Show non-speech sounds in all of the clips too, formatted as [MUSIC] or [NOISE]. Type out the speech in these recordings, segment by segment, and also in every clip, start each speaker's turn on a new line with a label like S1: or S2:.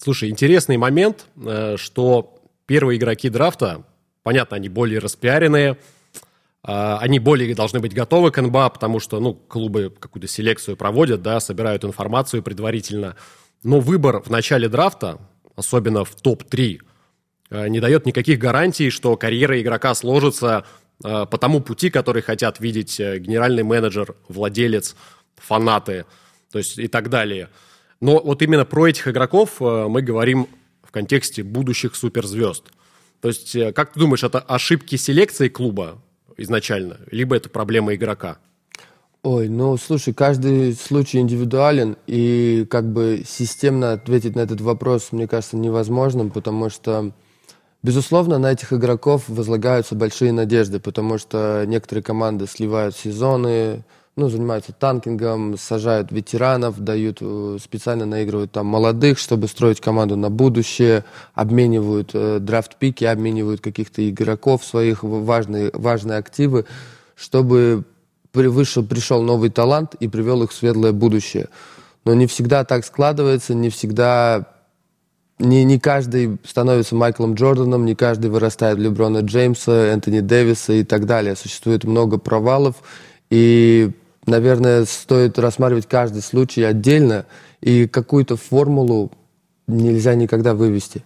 S1: Слушай, интересный момент, э, что первые игроки драфта, понятно, они более распиаренные, а, они более должны быть готовы к НБА, потому что ну, клубы какую-то селекцию проводят, да, собирают информацию предварительно. Но выбор в начале драфта, особенно в топ-3, э, не дает никаких гарантий, что карьера игрока сложится э, по тому пути, который хотят видеть генеральный менеджер, владелец, фанаты, то есть и так далее – но вот именно про этих игроков э, мы говорим в контексте будущих суперзвезд. То есть, э, как ты думаешь, это ошибки селекции клуба изначально, либо это проблема игрока?
S2: Ой, ну слушай, каждый случай индивидуален, и как бы системно ответить на этот вопрос, мне кажется, невозможным, потому что, безусловно, на этих игроков возлагаются большие надежды, потому что некоторые команды сливают сезоны, ну, занимаются танкингом, сажают ветеранов, дают, э, специально наигрывают там молодых, чтобы строить команду на будущее, обменивают э, драфт-пики, обменивают каких-то игроков своих, важные, важные активы, чтобы вышел, пришел новый талант и привел их в светлое будущее. Но не всегда так складывается, не всегда не, не каждый становится Майклом Джорданом, не каждый вырастает в Леброна Джеймса, Энтони Дэвиса и так далее. Существует много провалов, и наверное, стоит рассматривать каждый случай отдельно, и какую-то формулу нельзя никогда вывести.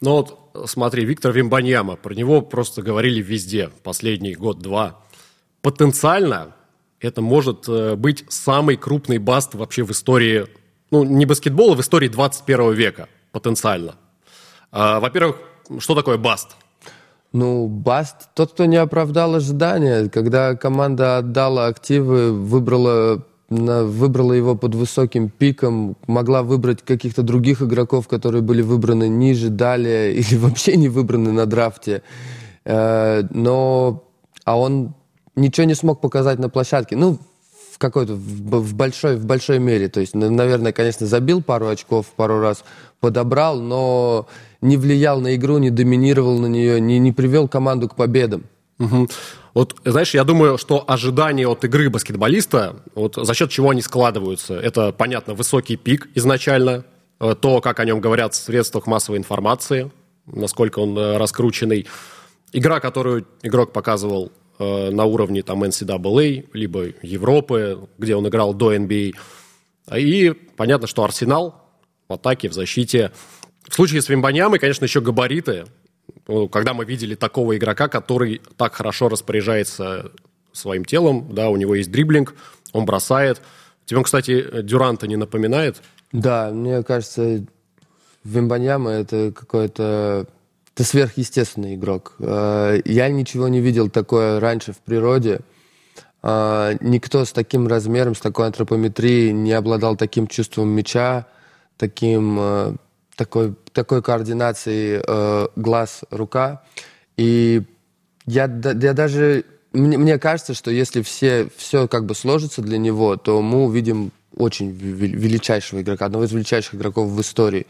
S1: Ну вот смотри, Виктор Вимбаньяма, про него просто говорили везде последний год-два. Потенциально это может э, быть самый крупный баст вообще в истории, ну, не баскетбола, в истории 21 века, потенциально. А, во-первых, что такое баст?
S2: Ну, Баст, тот, кто не оправдал ожидания, когда команда отдала активы, выбрала, выбрала его под высоким пиком, могла выбрать каких-то других игроков, которые были выбраны ниже, далее [LAUGHS] или вообще не выбраны на драфте. Э, но, а он ничего не смог показать на площадке. Ну, в какой-то, в большой, в большой мере. То есть, наверное, конечно, забил пару очков пару раз, подобрал, но не влиял на игру, не доминировал на нее, не, не привел команду к победам.
S1: Угу. Вот, знаешь, я думаю, что ожидания от игры баскетболиста, вот за счет чего они складываются, это, понятно, высокий пик изначально, э, то, как о нем говорят в средствах массовой информации, насколько он э, раскрученный. Игра, которую игрок показывал э, на уровне там NCAA, либо Европы, где он играл до NBA. И понятно, что Арсенал в атаке, в защите в случае с Вимбаньямой, конечно, еще габариты. Когда мы видели такого игрока, который так хорошо распоряжается своим телом, да, у него есть дриблинг, он бросает. Тебе он, кстати, Дюранта не напоминает?
S2: Да, мне кажется, Вимбаньяма это какой-то... Это сверхъестественный игрок. Э, я ничего не видел такое раньше в природе. Э, никто с таким размером, с такой антропометрией не обладал таким чувством мяча, таким э, такой, такой координации э, глаз-рука. И я, я даже... Мне, мне кажется, что если все, все как бы сложится для него, то мы увидим очень величайшего игрока, одного из величайших игроков в истории.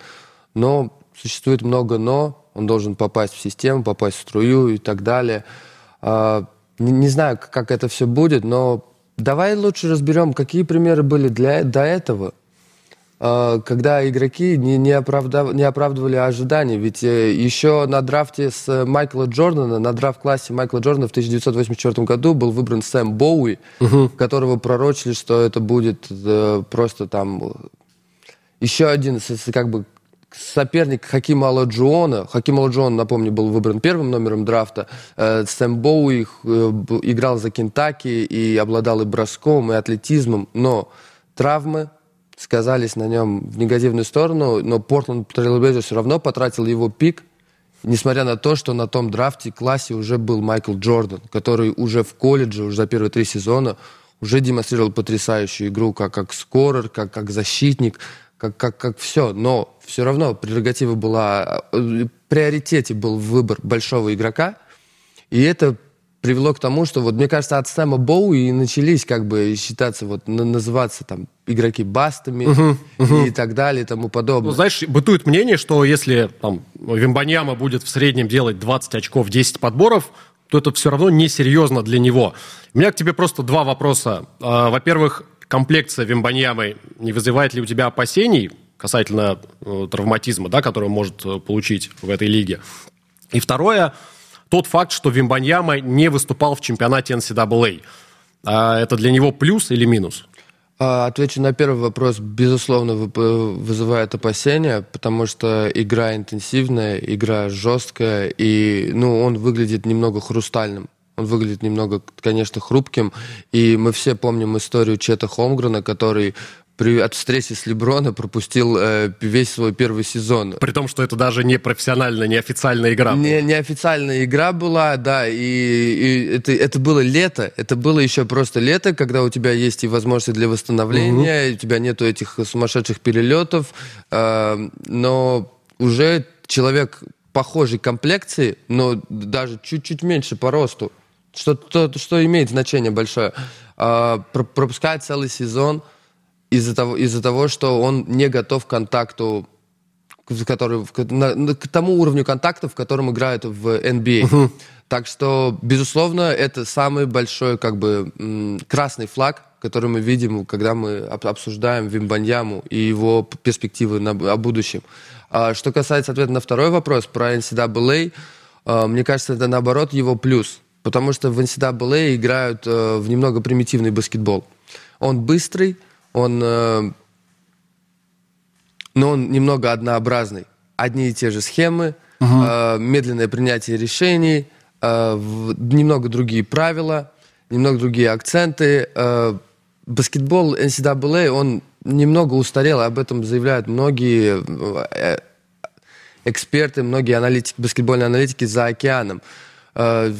S2: Но существует много «но», он должен попасть в систему, попасть в струю и так далее. Э, не, не знаю, как это все будет, но давай лучше разберем, какие примеры были для, до этого – когда игроки не, не, оправдав, не оправдывали ожиданий. Ведь э, еще на драфте с Майкла Джордана, на драфт-классе Майкла Джордана в 1984 году был выбран Сэм Боуи, угу. которого пророчили, что это будет э, просто там еще один как бы соперник Хакима Аладжуона. Хаким Аладжуон, напомню, был выбран первым номером драфта. Сэм Боуи играл за Кентаки и обладал и броском, и атлетизмом, но травмы, сказались на нем в негативную сторону, но Портленд Трейл Блейзерс все равно потратил его пик, несмотря на то, что на том драфт-классе уже был Майкл Джордан, который уже в колледже, уже за первые три сезона уже демонстрировал потрясающую игру как, как скорер, как, как защитник, как, как, как все. Но все равно прерогатива была, э, приоритете был выбор большого игрока, и это привело к тому, что вот мне кажется, от Сэма Боу и начались как бы считаться вот называться там игроки бастами uh-huh, uh-huh. и так далее и тому подобное.
S1: Ну, знаешь, бытует мнение, что если там Вимбаньяма будет в среднем делать 20 очков, 10 подборов, то это все равно несерьезно для него. У меня к тебе просто два вопроса. А, во-первых, комплекция Вимбаньямы не вызывает ли у тебя опасений касательно э, травматизма, да, который он может э, получить в этой лиге. И второе, тот факт, что Вимбаньяма не выступал в чемпионате NCAA. А это для него плюс или минус?
S2: А, отвечу на первый вопрос. Безусловно, вызывает опасения, потому что игра интенсивная, игра жесткая, и ну, он выглядит немного хрустальным. Он выглядит немного, конечно, хрупким. И мы все помним историю Чета Холмгрена, который при, от встречи с Леброна пропустил э, весь свой первый сезон.
S1: При том, что это даже не профессиональная, не официальная игра
S2: была. Не, не официальная игра была, да, и, и это, это было лето, это было еще просто лето, когда у тебя есть и возможности для восстановления, угу. у тебя нету этих сумасшедших перелетов, э, но уже человек похожей комплекции, но даже чуть-чуть меньше по росту, что, то, что имеет значение большое, э, пропускает целый сезон – из-за того, из-за того, что он не готов к контакту, который, к, на, к тому уровню контактов, в котором играют в NBA. Uh-huh. Так что, безусловно, это самый большой как бы красный флаг, который мы видим, когда мы обсуждаем Вимбаньяму и его перспективы на, о будущем. А, что касается ответа на второй вопрос про NCAA, а, мне кажется, это наоборот его плюс, потому что в NCAA играют а, в немного примитивный баскетбол. Он быстрый, он, э, но он немного однообразный. Одни и те же схемы, угу. э, медленное принятие решений, э, в, немного другие правила, немного другие акценты. Э, баскетбол NCAA, он немного устарел, об этом заявляют многие э, эксперты, многие аналитики, баскетбольные аналитики за океаном. Э,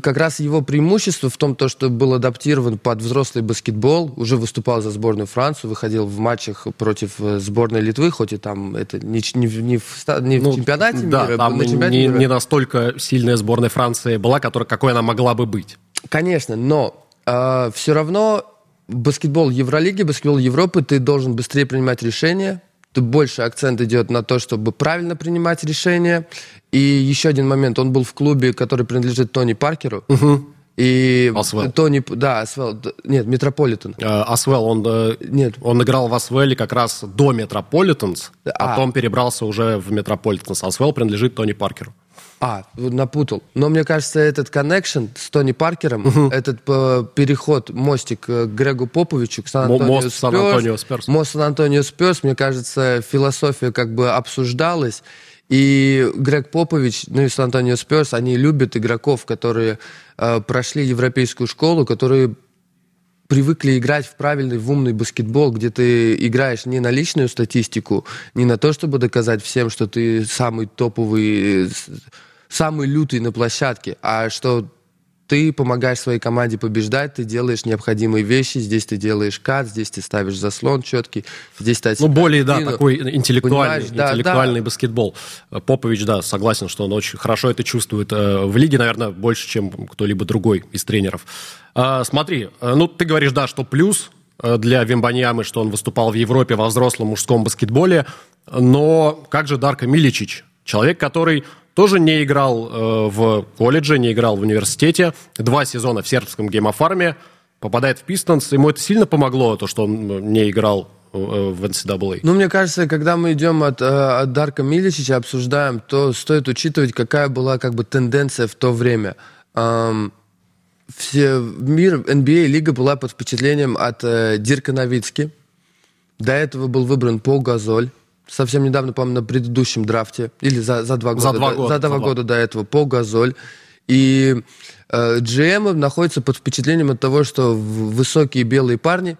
S2: как раз его преимущество в том, то, что был адаптирован под взрослый баскетбол, уже выступал за сборную Францию, выходил в матчах против э, сборной Литвы, хоть и там это не, не, не, в, не ну, в чемпионате
S1: да,
S2: мира,
S1: там
S2: на
S1: чемпионате не, мира. не настолько сильная сборная Франции была, которая, какой она могла бы быть.
S2: Конечно, но э, все равно баскетбол Евролиги, баскетбол Европы, ты должен быстрее принимать решения, больше акцент идет на то, чтобы правильно принимать решения. И еще один момент, он был в клубе, который принадлежит Тони Паркеру.
S1: Угу.
S2: И АСВЕЛ. Тони, да, Асвел, нет, Метрополитен.
S1: Э, Асвел, он, э, нет. он играл в Асвеле как раз до Метрополитенс, а. потом перебрался уже в Метрополитенс. Асвел принадлежит Тони Паркеру.
S2: А, напутал. Но мне кажется, этот connection с Тони Паркером, угу. этот э, переход, мостик к Грегу Поповичу, к Сан-Антонио Спёрс, Сан-Антонио Спёрс. Мост Сан-Антонио Спёрс, мне кажется, философия как бы обсуждалась. И Грег Попович, ну и Сан-Антонио Спёрс, они любят игроков, которые э, прошли европейскую школу, которые привыкли играть в правильный, в умный баскетбол, где ты играешь не на личную статистику, не на то, чтобы доказать всем, что ты самый топовый самый лютый на площадке, а что ты помогаешь своей команде побеждать, ты делаешь необходимые вещи, здесь ты делаешь кат, здесь ты ставишь заслон четкий, здесь ты...
S1: Ну, более, да, такой интеллектуальный, интеллектуальный да, баскетбол. Попович, да, согласен, что он очень хорошо это чувствует э, в лиге, наверное, больше, чем кто-либо другой из тренеров. А, смотри, э, ну, ты говоришь, да, что плюс э, для Вимбаньямы, что он выступал в Европе во взрослом мужском баскетболе, но как же Дарко Миличич? Человек, который тоже не играл э, в колледже, не играл в университете. Два сезона в сербском геймофарме. Попадает в Пистонс. Ему это сильно помогло, то, что он э, не играл э, в NCAA?
S2: Ну, мне кажется, когда мы идем от, э, от Дарка Миличича, обсуждаем, то стоит учитывать, какая была как бы тенденция в то время. Эм, все, мир, NBA, лига была под впечатлением от э, Дирка Новицки. До этого был выбран Пол Газоль совсем недавно, по-моему, на предыдущем драфте, или за, за два года,
S1: за два года,
S2: за два года до этого, по Газоль. И э, GM находится под впечатлением от того, что высокие белые парни,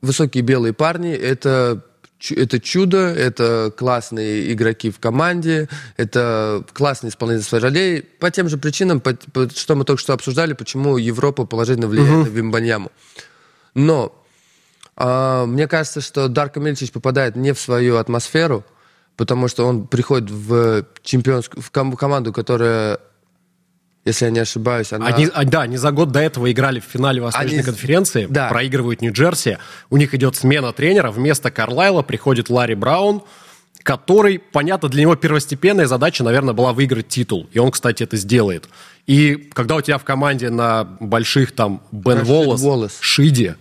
S2: высокие белые парни это это чудо, это классные игроки в команде, это классные исполнители своих ролей. По тем же причинам, по, по, что мы только что обсуждали, почему Европа положительно влияет uh-huh. на Вимбаньяму. Но мне кажется, что Дарко Мильчич попадает не в свою атмосферу, потому что он приходит в чемпионскую в команду, которая если я не ошибаюсь, она...
S1: Они, а, да, они за год до этого играли в финале Восточной они... конференции, да. проигрывают Нью-Джерси, у них идет смена тренера, вместо Карлайла приходит Ларри Браун, который, понятно, для него первостепенная задача, наверное, была выиграть титул, и он, кстати, это сделает. И когда у тебя в команде на больших там Бен Волос, Шиди,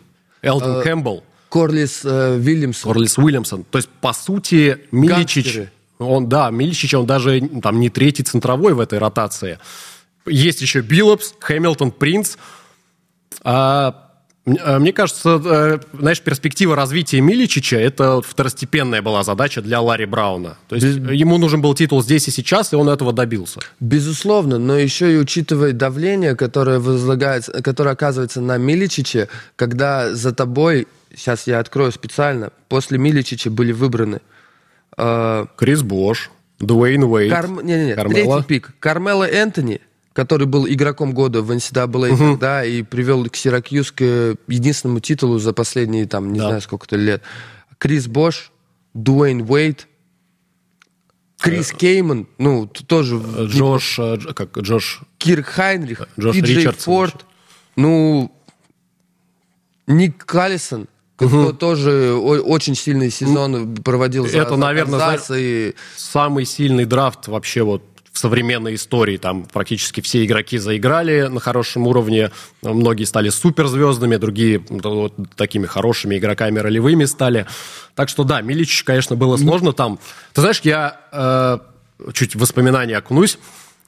S1: Элден э, Кэмпбелл.
S2: Корлис э, Вильямсон.
S1: Корлис Уильямсон. То есть, по сути, Миличич...
S2: Гангстеры.
S1: Он, да, Миличич, он даже там не третий центровой в этой ротации. Есть еще Биллопс, Хэмилтон, Принц. А, а, мне кажется, э, знаешь, перспектива развития Миличича – это второстепенная была задача для Ларри Брауна. То есть ему нужен был титул здесь и сейчас, и он этого добился.
S2: Безусловно, но еще и учитывая давление, которое возлагается, которое оказывается на Миличиче, когда за тобой, сейчас я открою специально, после Миличича были выбраны э,
S1: Крис Бош, Дуэйн Уэйт,
S2: Карм... не, не, не,
S1: Кармела.
S2: третий пик. Кармело Энтони, который был игроком года в NCAA тогда и привел к Сиракьюз к единственному титулу за последние, там, не
S1: Да.
S2: знаю, сколько-то лет. Крис Бош, Дуэйн Уэйт, Крис Кейман, ну, тоже
S1: Э, Джош, э, Дж- как Джош
S2: Кирк Хайнрих,
S1: Джош Ричардсон
S2: Форд, ну, Ник Каллисон, кто тоже очень сильный сезон проводил за,
S1: Это,
S2: за
S1: наверное,
S2: и
S1: самый сильный драфт вообще вот в современной истории. Там практически все игроки заиграли на хорошем уровне. Многие стали суперзвездами, другие ну, вот такими хорошими игроками ролевыми стали. Так что да, Милич, конечно, было сложно там. Ты знаешь, я э, чуть в воспоминания окунусь.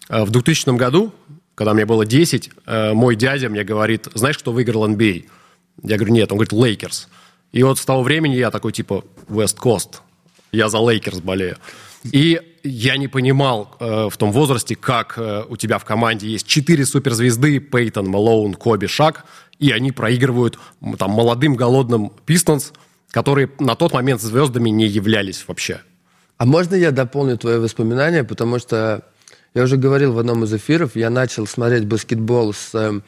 S1: Э, В 2000 году, когда мне было 10, э, мой дядя мне говорит, знаешь, кто выиграл NBA? Я говорю, нет. Он говорит, Лейкерс. И вот с того времени я такой, типа, West Coast. Я за Лейкерс болею. И я не понимал э, в том возрасте, как э, у тебя в команде есть четыре суперзвезды, Пейтон, Малоун, Коби, Шак, и они проигрывают там молодым голодным Пистонс, которые на тот момент звездами не являлись вообще.
S2: А можно я дополню твои воспоминания, потому что я уже говорил в одном из эфиров, я начал смотреть баскетбол с э,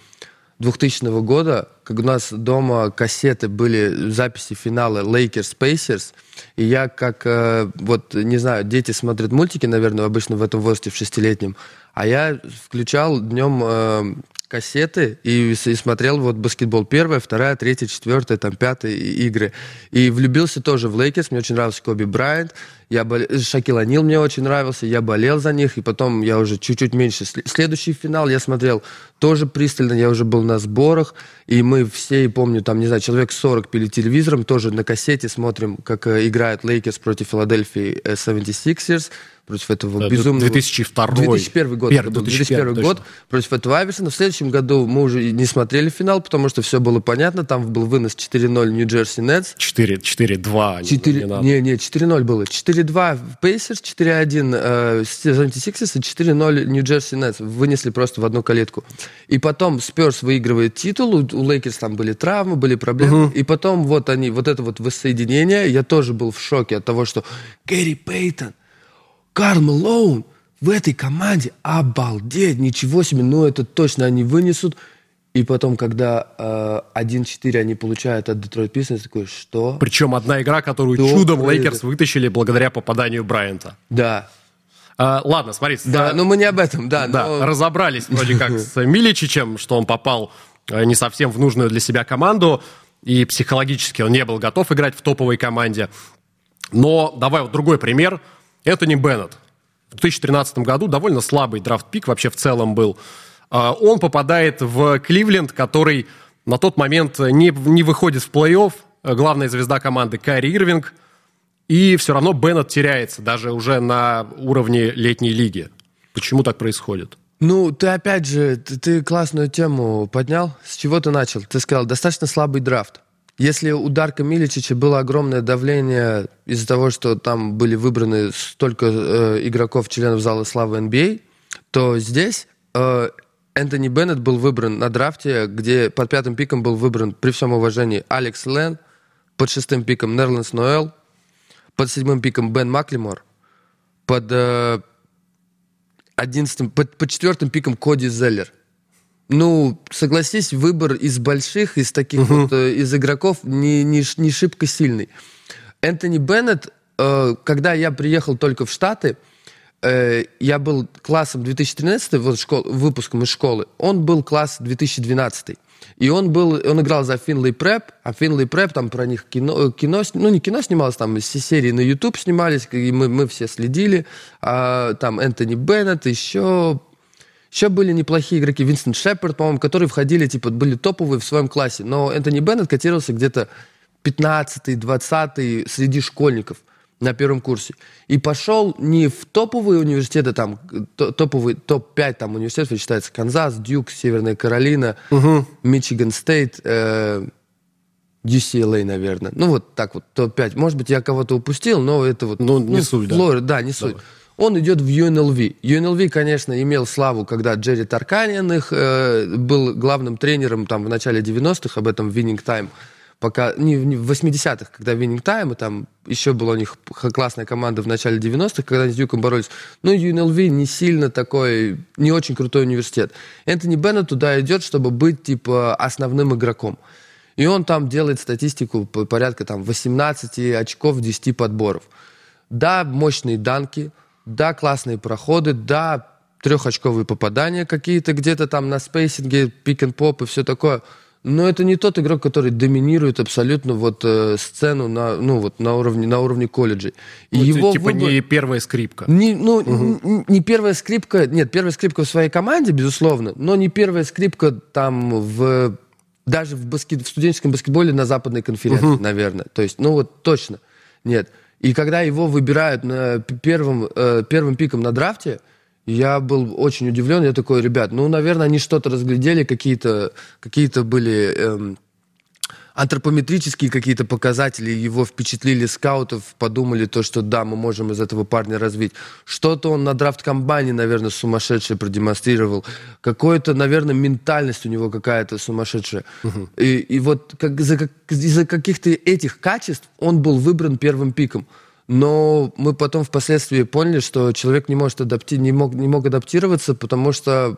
S2: 2000 года, как у нас дома кассеты были записи финала Lakers Pacers, и я как, э, вот, не знаю, дети смотрят мультики, наверное, обычно в этом возрасте, в шестилетнем, а я включал днем э, кассеты и, и смотрел вот баскетбол первая, вторая, третья, четвертая, там пятая игры. И влюбился тоже в Лейкерс, мне очень нравился Коби Брайант, я бол... Шакил О'Нил мне очень нравился, я болел за них, и потом я уже чуть-чуть меньше. Сле- Следующий финал я смотрел тоже пристально, я уже был на сборах, и мы все, помню, там, не знаю, человек 40 перед телевизором, тоже на кассете смотрим, как э, играет Лейкерс против Филадельфии э, 76ers, против этого
S1: Да,
S2: безумного...
S1: 2002.
S2: 2001 год. Был
S1: 2001,
S2: 2001 год
S1: точно.
S2: против этого Айверсона. В следующем году мы уже не смотрели финал, потому что все было понятно. Там был вынос 4-0 Нью-Джерси Нетс.
S1: 4, 4-2. не-
S2: 4,
S1: не
S2: не, не, 4-0 было. 4-2 Пейсерс, 4-1 э, 76ers и 4-0 Нью-Джерси Нетс. Вынесли просто в одну калитку. И потом Спёрс выигрывает титул, у, у Лейкерс там были травмы, были проблемы. И потом вот они, вот это вот воссоединение, я тоже был в шоке от того, что Гэри Пейтон, Карл Малоун в этой команде, обалдеть, ничего себе, ну это точно они вынесут. И потом, когда э, 1-4 они получают от Детройт Пистонс, такой, что?
S1: Причем одна игра, которую
S2: Что
S1: чудом? Лейкерс вытащили благодаря попаданию Брайанта.
S2: Да.
S1: А, ладно, смотри. с-
S2: Да, но мы не об этом, да.
S1: Да,
S2: но-
S1: разобрались вроде как [LAUGHS] с Миличичем, что он попал э, не совсем в нужную для себя команду, и психологически он не был готов играть в топовой команде. Но давай вот другой пример. Энтони Беннет. В 2013 году довольно слабый драфт-пик вообще в целом был. А, Он попадает в Кливленд, который на тот момент не, не выходит в плей-офф. Главная звезда команды Кайри Ирвинг. И все равно Беннет теряется даже уже на уровне летней лиги. Почему так происходит?
S2: Ну, ты опять же, ты, ты классную тему поднял. С чего ты начал? Ты сказал, достаточно слабый драфт. Если у Дарка Миличича было огромное давление из-за того, что там были выбраны столько э, игроков, членов зала славы NBA, то здесь э, Энтони Беннет был выбран на драфте, где под пятым пиком был выбран, при всем уважении, Алекс Лен, под шестым пиком Нерланс Ноэл, под седьмым пиком Бен Маклимор, под э, одиннадцатым, под, под четвертым пиком Коди Зеллер. Ну, согласись, выбор из больших, из таких вот, э, из игроков не, не, не шибко сильный. Энтони Беннет, э, когда я приехал только в Штаты, э, я был классом 2013, вот школ, выпуском из школы, он был класс 2012. И он был, он играл за Финлей Преп, а Финлей Преп, там про них кино, э, кино, ну не кино снималось, там все серии на YouTube снимались, и мы, мы все следили. А, там Энтони Беннет, еще еще были неплохие игроки. Винсент Шепард, по-моему, которые входили, типа, были топовые в своем классе. Но Энтони Беннет котировался где-то 15-й, 20-й среди школьников на первом курсе. И пошел не в топовые университеты, там, топовый, топ-5 там университетов, считается Канзас, Дюк, Северная Каролина, Мичиган Стейт, э, UCLA, наверное. Ну, вот так вот, топ-5. Может быть, я кого-то упустил, но это вот...
S1: Ну, не ну, суть,
S2: Флорида, да. да, не суть. Давай. Он идет в UNLV. UNLV, конечно, имел славу, когда Джерри Тарканиан их э, был главным тренером там в начале 90-х, об этом Winning Time пока не, не в 80-х, когда Winning Time, и там еще была у них классная команда в начале 90-х, когда они с Дюком боролись. Но UNLV не сильно такой, не очень крутой университет. Энтони Беннет туда идет, чтобы быть, типа, основным игроком. И он там делает статистику порядка там 18 очков, 10 подборов. Да, мощные данки, да, классные проходы, да, трехочковые попадания какие-то где-то там на спейсинге, пик-н-поп и все такое – но это не тот игрок, который доминирует абсолютно вот э, сцену на, ну, вот, на, уровне, на уровне колледжей.
S1: И ну, его типа выбор... не первая скрипка.
S2: Не, ну, угу. не первая скрипка, нет, первая скрипка в своей команде, безусловно, но не первая скрипка там в даже в, баскет, в студенческом баскетболе на западной конференции, угу. наверное. То есть, ну вот точно нет. И когда его выбирают на первым, э, первым пиком на драфте, я был очень удивлен. Я такой, ребят, ну, наверное, они что-то разглядели, какие-то какие были эм, антропометрические какие-то показатели, его впечатлили скаутов, подумали то, что да, мы можем из этого парня развить. Что-то он на драфт-комбайне, наверное, сумасшедшее продемонстрировал. Какое-то, наверное, ментальность у него какая-то сумасшедшая. Угу. И, и вот как, из-за, как, из-за каких-то этих качеств он был выбран первым пиком. Но мы потом впоследствии поняли, что человек не может адапти... не мог, не мог адаптироваться, потому что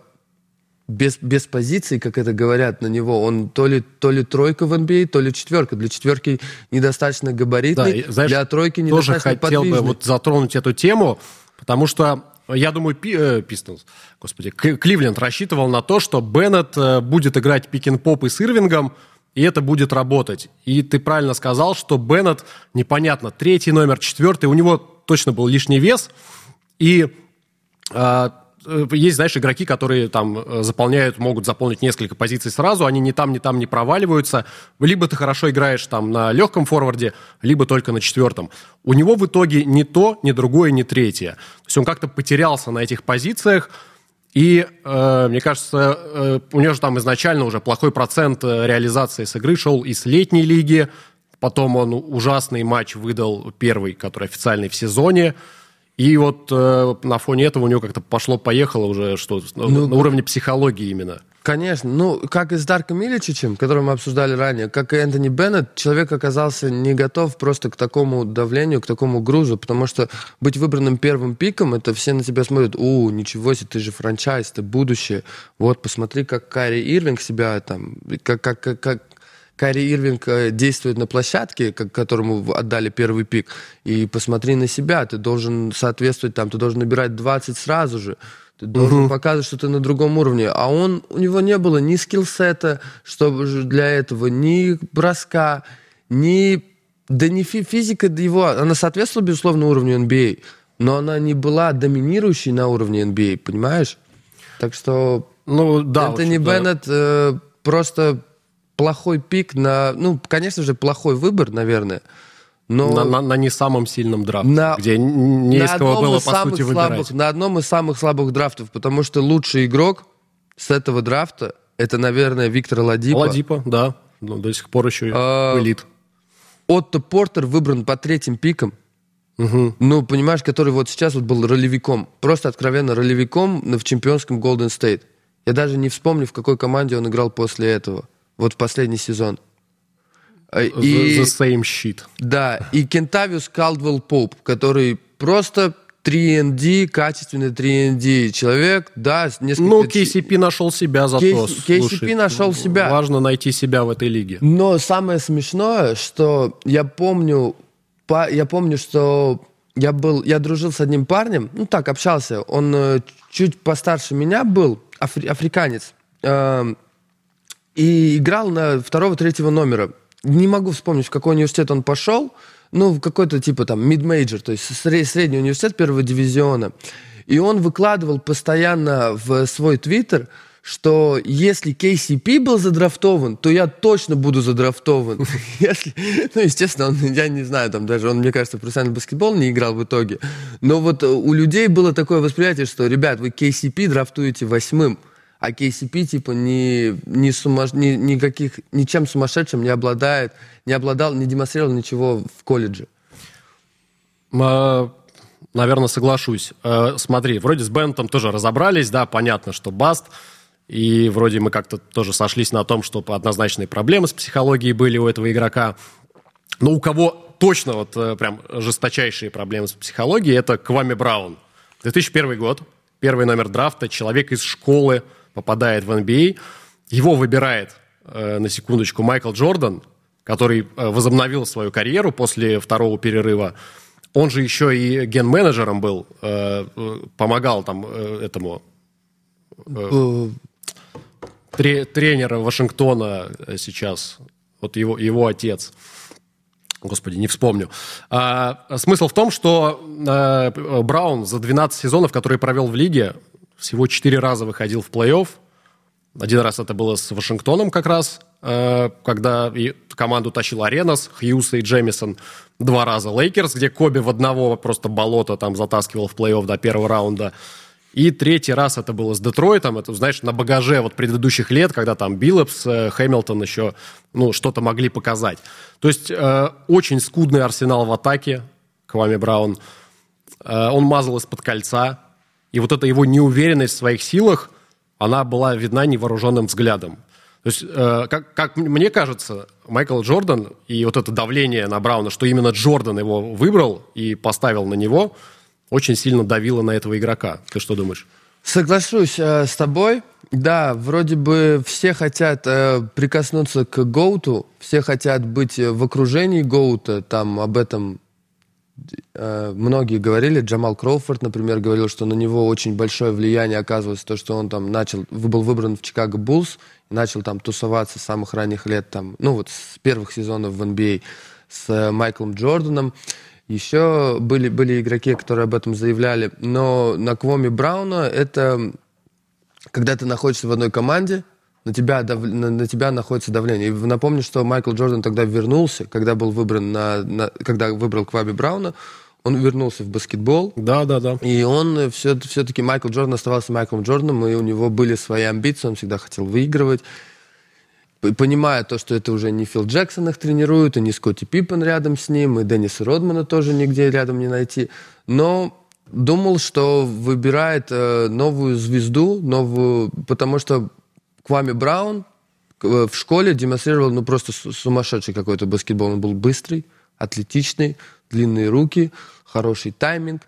S2: без, без позиции, как это говорят на него, он то ли, то ли тройка в NBA, а, то ли четверка. Для четверки недостаточно габаритный, да, знаешь, для тройки недостаточно
S1: тоже хотел бы вот затронуть эту тему, потому что я думаю, Пи, э, Пистонс, господи, Кливленд рассчитывал на то, что Беннет э, будет играть пик-н-поп и с Ирвингом, и это будет работать. И ты правильно сказал, что Беннет, непонятно, третий номер, четвертый, у него точно был лишний вес. И э, есть, знаешь, игроки, которые там э, заполняют, могут заполнить несколько позиций сразу, они ни там, ни там не проваливаются. Либо ты хорошо играешь там на легком форварде, либо только на четвертом. У него в итоге ни то, ни другое, ни третье. То есть он как-то потерялся на этих позициях, и, э, мне кажется, э, у него же там изначально уже плохой процент э, реализации с игры шел из летней лиги. Потом он ужасный матч выдал первый, который официальный в сезоне. И вот э, на фоне этого у него как-то пошло-поехало уже что ну, на уровне психологии именно.
S2: Конечно. Ну, как и с Дарком Миличичем, которого мы обсуждали ранее, как и Энтони Беннет, человек оказался не готов просто к такому давлению, к такому грузу, потому что быть выбранным первым пиком, это все на тебя смотрят, у, ничего себе, ты же франчайз, ты будущее. Вот, посмотри, как Карри Ирвинг себя там, как, как, как, как Карри Ирвинг э, действует на площадке, как, которому отдали первый пик, и посмотри на себя, ты должен соответствовать там, ты должен набирать 20 сразу же. Ты должен угу. показывать, что ты на другом уровне. А он, у него не было ни скиллсета, чтобы для этого, ни броска, ни... Да не фи физика его... Она соответствовала, безусловно, уровню NBA, а, но она не была доминирующей на уровне NBA, а, понимаешь? Так что...
S1: Ну, да.
S2: Энтони Беннет э, просто плохой пик на... Ну, конечно же, плохой выбор, наверное.
S1: Но на, на, на не самом сильном драфте, на, где не из кого было, по сути,
S2: слабых, выбирать. На одном из самых слабых драфтов, потому что лучший игрок с этого драфта, это, наверное, Виктор Ладипа.
S1: Ладипа, да. Ну, до сих пор еще а, элит.
S2: Отто Портер выбран по третьим пикам. Угу. Ну, понимаешь, который вот сейчас вот был ролевиком. Просто откровенно ролевиком в чемпионском Golden State. Я даже не вспомню, в какой команде он играл после этого. Вот в последний сезон.
S1: Э, и, the, same shit.
S2: Да, и Кентавиус Калдвелл Поп, который просто 3ND, качественный 3ND человек, да,
S1: несколько... Ну, KCP нашел себя зато.
S2: KCP Слушай, нашел себя.
S1: Важно найти себя в этой лиге.
S2: Но самое смешное, что я помню, я помню, что я был, я дружил с одним парнем, ну так, общался, он э, чуть постарше меня был, афри, африканец, э, и играл на второго-третьего номера не могу вспомнить, в какой университет он пошел, ну, в какой-то типа там mid-major, то есть средний университет первого дивизиона. И он выкладывал постоянно в свой твиттер, что если KCP был задрафтован, то я точно буду задрафтован. [LAUGHS] Если, ну, естественно, он, я не знаю, там даже он, мне кажется, профессиональный баскетбол не играл в итоге. Но вот у людей было такое восприятие, что, ребят, вы KCP драфтуете восьмым, а KCP типа не, не сумаш, ни, никаких, ничем сумасшедшим не обладает, не обладал, не демонстрировал ничего в колледже.
S1: А, наверное, соглашусь. А, смотри, вроде с Бентом тоже разобрались, да, понятно, что Баст, и вроде мы как-то тоже сошлись на том, что однозначные проблемы с психологией были у этого игрока. Но у кого точно вот э, прям жесточайшие проблемы с психологией, это Квами Браун. 2001 год, первый номер драфта, человек из школы, попадает в NBA. Его выбирает, э, на секундочку, Майкл Джордан, который э, возобновил свою карьеру после второго перерыва. Он же еще и ген-менеджером был, э, помогал там этому тренера Вашингтона сейчас, вот его, его отец. Господи, не вспомню. А, смысл в том, что а, Браун за 12 сезонов, которые провел в лиге, всего четыре раза выходил в плей-офф. Один раз это было с Вашингтоном как раз, э, когда команду тащил Аренас, Хьюз и Джемисон. Два раза Лейкерс, где Коби в одного просто болото там затаскивал в плей-офф до первого раунда. И третий раз это было с Детройтом, это, знаешь, на багаже вот предыдущих лет, когда там Биллопс, э, Хэмилтон еще, ну, что-то могли показать. То есть э, очень скудный арсенал в атаке, Квами Браун. Э, он мазал из-под кольца, и вот эта его неуверенность в своих силах, она была видна невооруженным взглядом. То есть, э, как, как мне кажется, Майкл Джордан и вот это давление на Брауна, что именно Джордан его выбрал и поставил на него, очень сильно давило на этого игрока. Ты что думаешь?
S2: Соглашусь э, с тобой. Да, вроде бы все хотят э, прикоснуться к Гоуту, все хотят быть в окружении Гоута, там об этом Э, многие говорили, Джамал Кроуфорд, например, говорил, что на него очень большое влияние оказывается то, что он там начал, был выбран в Чикаго Буллс, начал там тусоваться с самых ранних лет, там, ну вот с первых сезонов в NBA с э, Майклом Джорданом. Еще были, были игроки, которые об этом заявляли. Но на Квоме Брауна это когда ты находишься в одной команде, на тебя, дав... на, на тебя находится давление. И напомню, что Майкл Джордан тогда вернулся, когда был выбран на, на когда выбрал Кваби Брауна, он вернулся в баскетбол.
S1: Да, да, да.
S2: И он все, все-таки Майкл Джордан оставался Майклом Джорданом, и у него были свои амбиции, он всегда хотел выигрывать. Понимая то, что это уже не Фил Джексон их тренирует, и не Скотти Пиппен рядом с ним, и Денниса Родмана тоже нигде рядом не найти. Но думал, что выбирает э, новую звезду, новую, потому что Квами Браун э, в школе демонстрировал ну, просто сумасшедший какой-то баскетбол. Он был быстрый, атлетичный, длинные руки, хороший тайминг.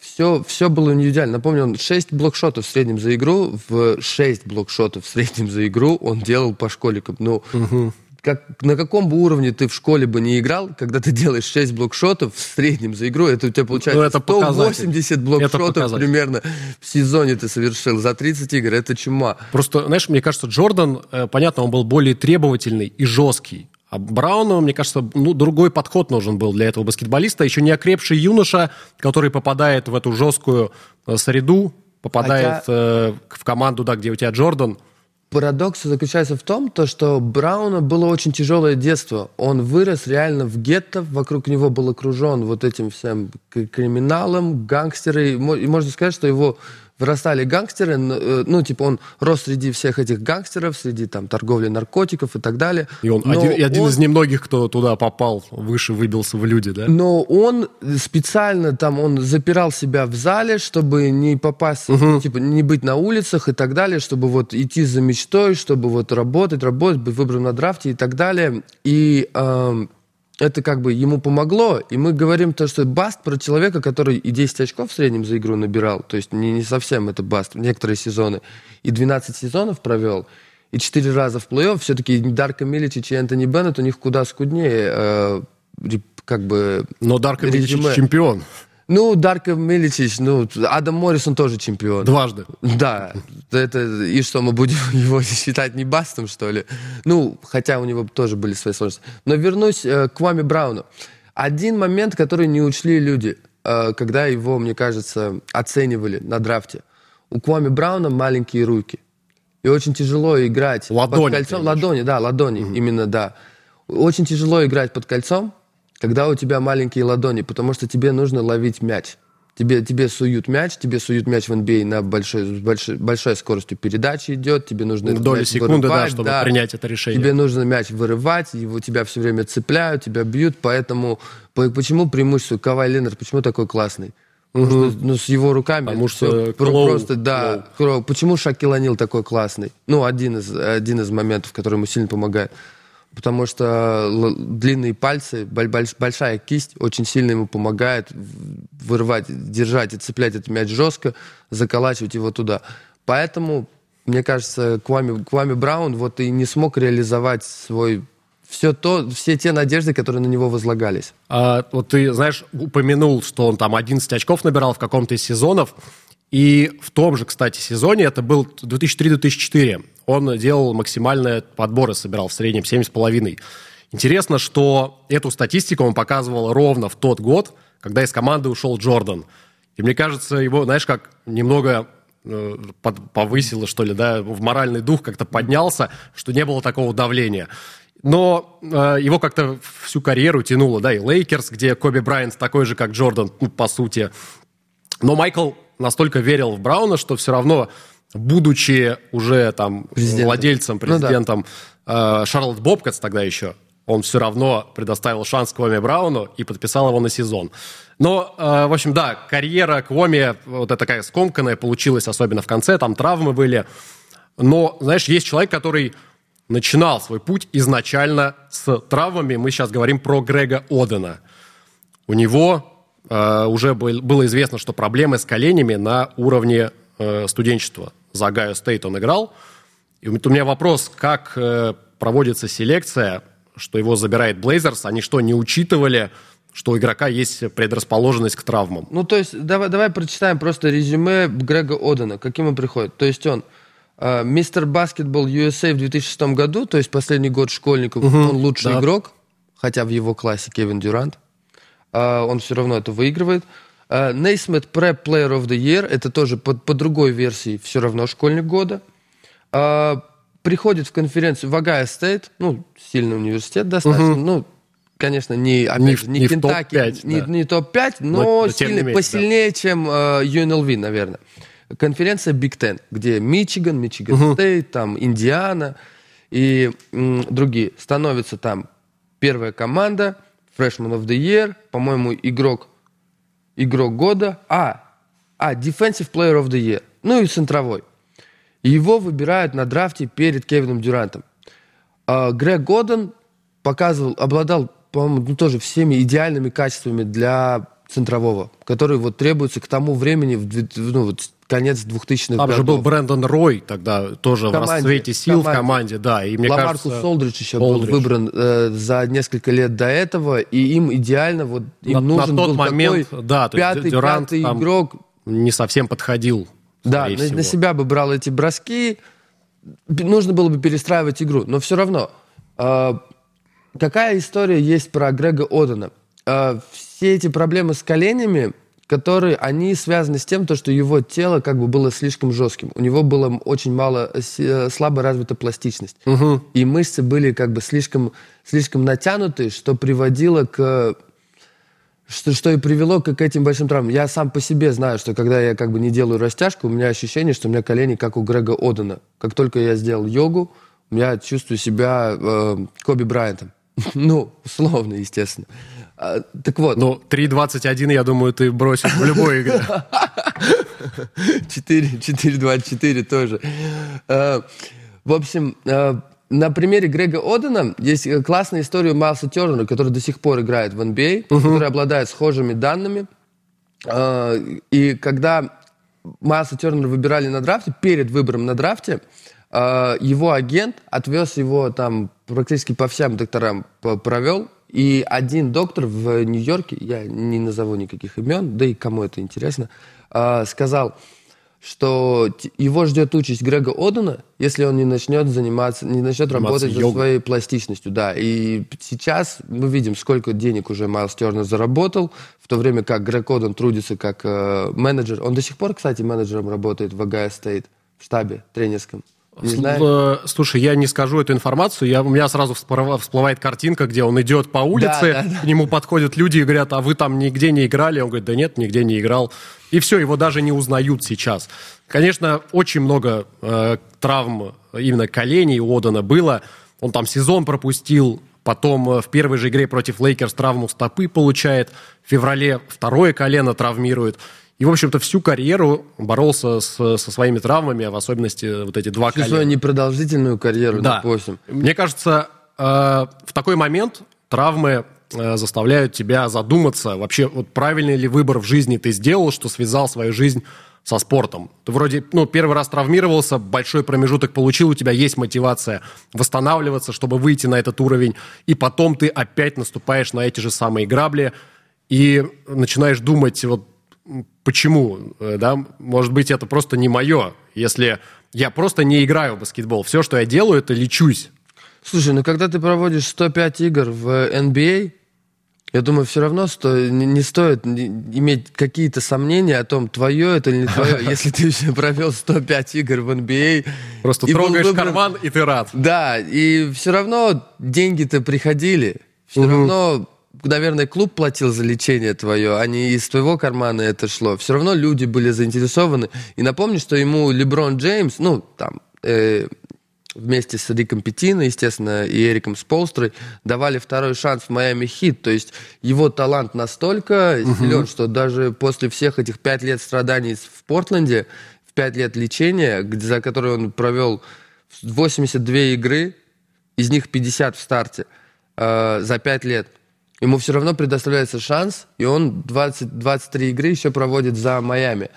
S2: Все, все было индивидуально. Напомню, он 6 блокшотов в среднем за игру. В 6 блокшотов в среднем за игру он делал по школикам. Ну, угу как, на каком бы уровне ты в школе бы не играл, когда ты делаешь 6 блокшотов в среднем за игру, это у тебя получается ну, это 180 блокшотов примерно в сезоне ты совершил за 30 игр. Это чума.
S1: Просто, знаешь, мне кажется, Джордан, э, понятно, он был более требовательный и жесткий. А Брауну, мне кажется, ну, другой подход нужен был для этого баскетболиста. Еще не окрепший юноша, который попадает в эту жесткую э, среду, попадает Хотя... э, в команду, да, где у тебя Джордан –
S2: Парадокс заключается в том, то, что Брауна было очень тяжелое детство. Он вырос реально в гетто, вокруг него был окружен вот этим всем криминалом, гангстеры. И можно сказать, что его вырастали гангстеры, э, ну, типа, он рос среди всех этих гангстеров, среди там торговли наркотиков и так далее.
S1: И он один, и один он, из немногих, кто туда попал, выше выбился в люди, да?
S2: Но он специально там, он запирал себя в зале, чтобы не попасть, угу. типа, не быть на улицах и так далее, чтобы вот идти за мечтой, чтобы вот работать, работать, быть выбран на драфте и так далее. И эм, это как бы ему помогло, и мы говорим то, что Баст про человека, который и 10 очков в среднем за игру набирал, то есть не, не совсем это Баст, некоторые сезоны, и 12 сезонов провел, и 4 раза в плей-офф, все-таки Дарко Миличич и Энтони Беннет у них куда скуднее, э, как бы...
S1: Но Дарко Миличич чемпион.
S2: Ну, Дарко Миличич, ну, Адам Моррисон тоже чемпион.
S1: Дважды.
S2: Да. Это, и что, мы будем [LAUGHS] его считать не бастом, что ли? Ну, хотя у него тоже были свои сложности. Но вернусь э, к Вами Брауну. Один момент, который не учли люди, э, когда его, мне кажется, оценивали на драфте. У Квами Брауна маленькие руки. и очень тяжело играть
S1: ладони,
S2: под кольцом. Ладони, да, ладони, угу. именно, да. Очень тяжело играть под кольцом, когда у тебя маленькие ладони, потому что тебе нужно ловить мяч. Тебе, тебе суют мяч, тебе суют мяч в NBA а на большой, большой, большой скоростью передачи идет, тебе нужно
S1: Доли секунды, вырывать, да, чтобы да, принять это решение.
S2: Тебе нужно мяч вырывать, его тебя все время цепляют, тебя бьют, поэтому почему преимущество Кавай Ленард, почему такой классный? Угу. Что, ну, с его руками
S1: Потому что
S2: клоу, просто, да. Клоу. Почему Шакил Анил такой классный? Ну, один из, один из моментов, который ему сильно помогает потому что длинные пальцы, большая кисть очень сильно ему помогает вырывать, держать и цеплять этот мяч жестко, заколачивать его туда. Поэтому, мне кажется, Квами, Квами Браун вот и не смог реализовать свой все то, все те надежды, которые на него возлагались.
S1: А, вот ты, знаешь, упомянул, что он там 11 очков набирал в каком-то из сезонов. И в том же, кстати, сезоне, это был 2003-2004, он делал максимальные подборы, собирал в среднем 7,5. Интересно, что эту статистику он показывал ровно в тот год, когда из команды ушел Джордан. И мне кажется, его, знаешь, как немного э, под, повысило, что ли, да, в моральный дух как-то поднялся, что не было такого давления. Но э, его как-то всю карьеру тянуло, да, и Лейкерс, где Коби Брайант такой же, как Джордан, ну, по сути. Но Майкл настолько верил в Брауна, что все равно, будучи уже там президентом. владельцем, президентом, ну, да. э, Шарлотт Бобкетс тогда еще, он все равно предоставил шанс Квоме Брауну и подписал его на сезон. Но, э, в общем, да, карьера Квоми вот такая скомканная получилась, особенно в конце, там травмы были. Но, знаешь, есть человек, который начинал свой путь изначально с травмами. Мы сейчас говорим про Грега Одена. У него уже было известно, что проблемы с коленями на уровне э, студенчества. За Огайо Стейт он играл. И у меня вопрос, как э, проводится селекция, что его забирает Блейзерс, они что, не учитывали, что у игрока есть предрасположенность к травмам?
S2: Ну, то есть, давай, давай прочитаем просто резюме Грега Одена, каким он приходит. То есть он мистер баскетбол USA в 2006 году, то есть последний год школьников, угу, он лучший да. игрок, хотя в его классе Кевин Дюрант. А, он все равно это выигрывает. Naismith Prep Player of the Year, это тоже по, по другой версии все равно школьник года. А, приходит в конференцию в Огайо Стейт, ну, сильный университет достаточно, угу. ну, конечно, не, опять не, не, не Кентаки, топ-5, не, да. не топ-5, но, но сильный, менее, посильнее, да. чем uh, UNLV, наверное. Конференция Big Ten, где Мичиган, Мичиган угу. Стейт, там Индиана и м, другие. Становится там первая команда – Freshman of the Year, по-моему, игрок, игрок года, а, а, Defensive Player of the Year, ну и центровой. его выбирают на драфте перед Кевином Дюрантом. А, Грег Годден показывал, обладал, по-моему, ну, тоже всеми идеальными качествами для центрового, который вот требуется к тому времени, в, ну, вот конец 2000-х
S1: Там годов. же был Брэндон Рой тогда тоже в, команде, в расцвете сил команде. в команде, да. И мне
S2: Ламаркус кажется, Солдридж еще Солдридж. был выбран э, за несколько лет до этого, и им идеально вот им на, нужен на тот был момент, такой да, пятый, Дюрант пятый игрок.
S1: Не совсем подходил.
S2: Да, на, на себя бы брал эти броски, нужно было бы перестраивать игру, но все равно. Э, какая история есть про Грега Одена? Э, все эти проблемы с коленями которые, они связаны с тем, то, что его тело как бы было слишком жестким. У него было очень мало, э, э, слабо развита пластичность. Угу. И мышцы были как бы слишком, слишком натянуты, что приводило к... Что, что и привело к, к этим большим травмам. Я сам по себе знаю, что когда я как бы не делаю растяжку, у меня ощущение, что у меня колени как у Грега Одена. Как только я сделал йогу, я чувствую себя э, Коби Брайантом. [LAUGHS] ну, условно, естественно. А, так вот.
S1: Ну, 3.21, я думаю, ты бросишь в любой игре.
S2: 4.24 тоже. А, в общем, а, на примере Грега Одена есть классная история Майлса Тернера, который до сих пор играет в NBA, uh-huh. который обладает схожими данными. И когда Майлса Тернера выбирали на драфте, перед выбором на драфте, его агент отвез его там практически по всем докторам провел, и один доктор в Нью-Йорке, я не назову никаких имен, да и кому это интересно, а, сказал, что его ждет участь Грега Одена, если он не начнет заниматься, не начнет работать над своей пластичностью. Да, и сейчас мы видим, сколько денег уже Майлз Тернер заработал, в то время как Грег Оден трудится как э, менеджер. Он до сих пор, кстати, менеджером работает в Огайо Стейт, в штабе тренерском. Не знаю.
S1: Слушай, я не скажу эту информацию. Я, у меня сразу всплывает картинка, где он идет по улице, да, да, да. к нему подходят люди и говорят, а вы там нигде не играли? Он говорит, да нет, нигде не играл. И все, его даже не узнают сейчас. Конечно, очень много э, травм именно коленей у Одена было. Он там сезон пропустил, потом э, в первой же игре против Лейкерс травму стопы получает, в феврале второе колено травмирует. И, в общем-то, всю карьеру боролся с, со своими травмами, а в особенности вот эти два
S2: колена. непродолжительную карьеру,
S1: да. допустим. Мне кажется, э, в такой момент травмы э, заставляют тебя задуматься, вообще, вот правильный ли выбор в жизни ты сделал, что связал свою жизнь со спортом. Ты вроде, ну, первый раз травмировался, большой промежуток получил, у тебя есть мотивация восстанавливаться, чтобы выйти на этот уровень, и потом ты опять наступаешь на эти же самые грабли и начинаешь думать, вот почему, э, да, может быть, это просто не мое, если я просто не играю в баскетбол. Все, что я делаю, это лечусь.
S2: Слушай, ну когда ты проводишь 105 игр в NBA, я думаю, все равно сто, не, стоит иметь какие-то сомнения о том, твое это или не твое, [LAUGHS] если ты еще провел 105 игр в NBA.
S1: Просто трогаешь выбран... карман, и ты рад.
S2: Да, и все равно деньги-то приходили. Все равно наверное, клуб платил за лечение твое, а не из твоего кармана это шло. Все равно люди были заинтересованы. И напомню, что ему Леброн Джеймс, ну, там, э, вместе с Риком Петино, естественно, и Эриком Сполстрой давали второй шанс в Майами Хит. То есть его талант настолько угу. силен, что даже после всех этих пять лет страданий в Портленде, в пять лет лечения, за которые он провел 82 игры, из них 50 в старте, э, за пять лет, ему все равно предоставляется шанс, и он 20, 23 игры еще проводит за Майами.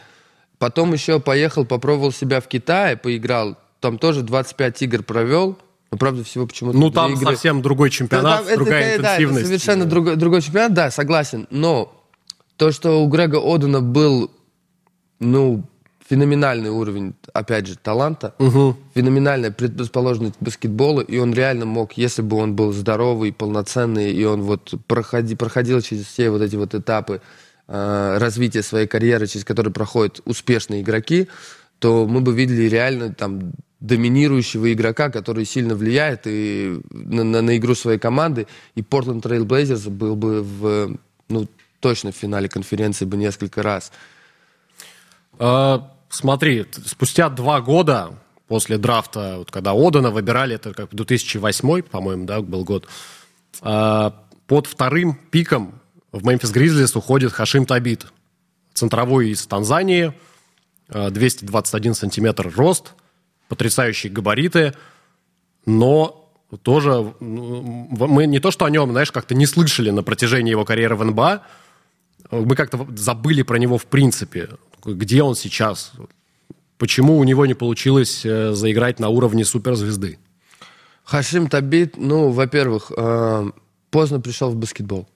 S2: Потом еще поехал, попробовал себя в Китае, поиграл. Там тоже 25 игр провел. Но, правда, всего почему-то
S1: Ну, там игры. совсем другой чемпионат, там, другая это, интенсивность.
S2: Да, это совершенно другой, другой чемпионат, да, согласен. Но то, что у Грега Одена был, ну, феноменальный уровень, опять же, таланта, угу. феноменальная предрасположенность к баскетболу, и он реально мог, если бы он был здоровый, полноценный, и он вот проходи, проходил через все вот эти вот этапы э, развития своей карьеры, через которые проходят успешные игроки, то мы бы видели реально там доминирующего игрока, который сильно влияет и на, на, на игру своей команды, и Portland Trail Blazers был бы в, ну, точно в финале конференции бы несколько раз.
S1: А, смотри, спустя два года после драфта, вот когда Одана выбирали, это как 2008, по-моему, да, был год, а, под вторым пиком в Мемфис Гризлис уходит Хашим Табит, центровой из Танзании, 221 а, сантиметр рост, потрясающие габариты, но тоже мы не то, что о нем, знаешь, как-то не слышали на протяжении его карьеры в НБА, мы как-то забыли про него в принципе где он сейчас? Почему у него не получилось э, заиграть на уровне суперзвезды?
S2: Хашим Табит, ну, во-первых, э, поздно пришел в баскетбол.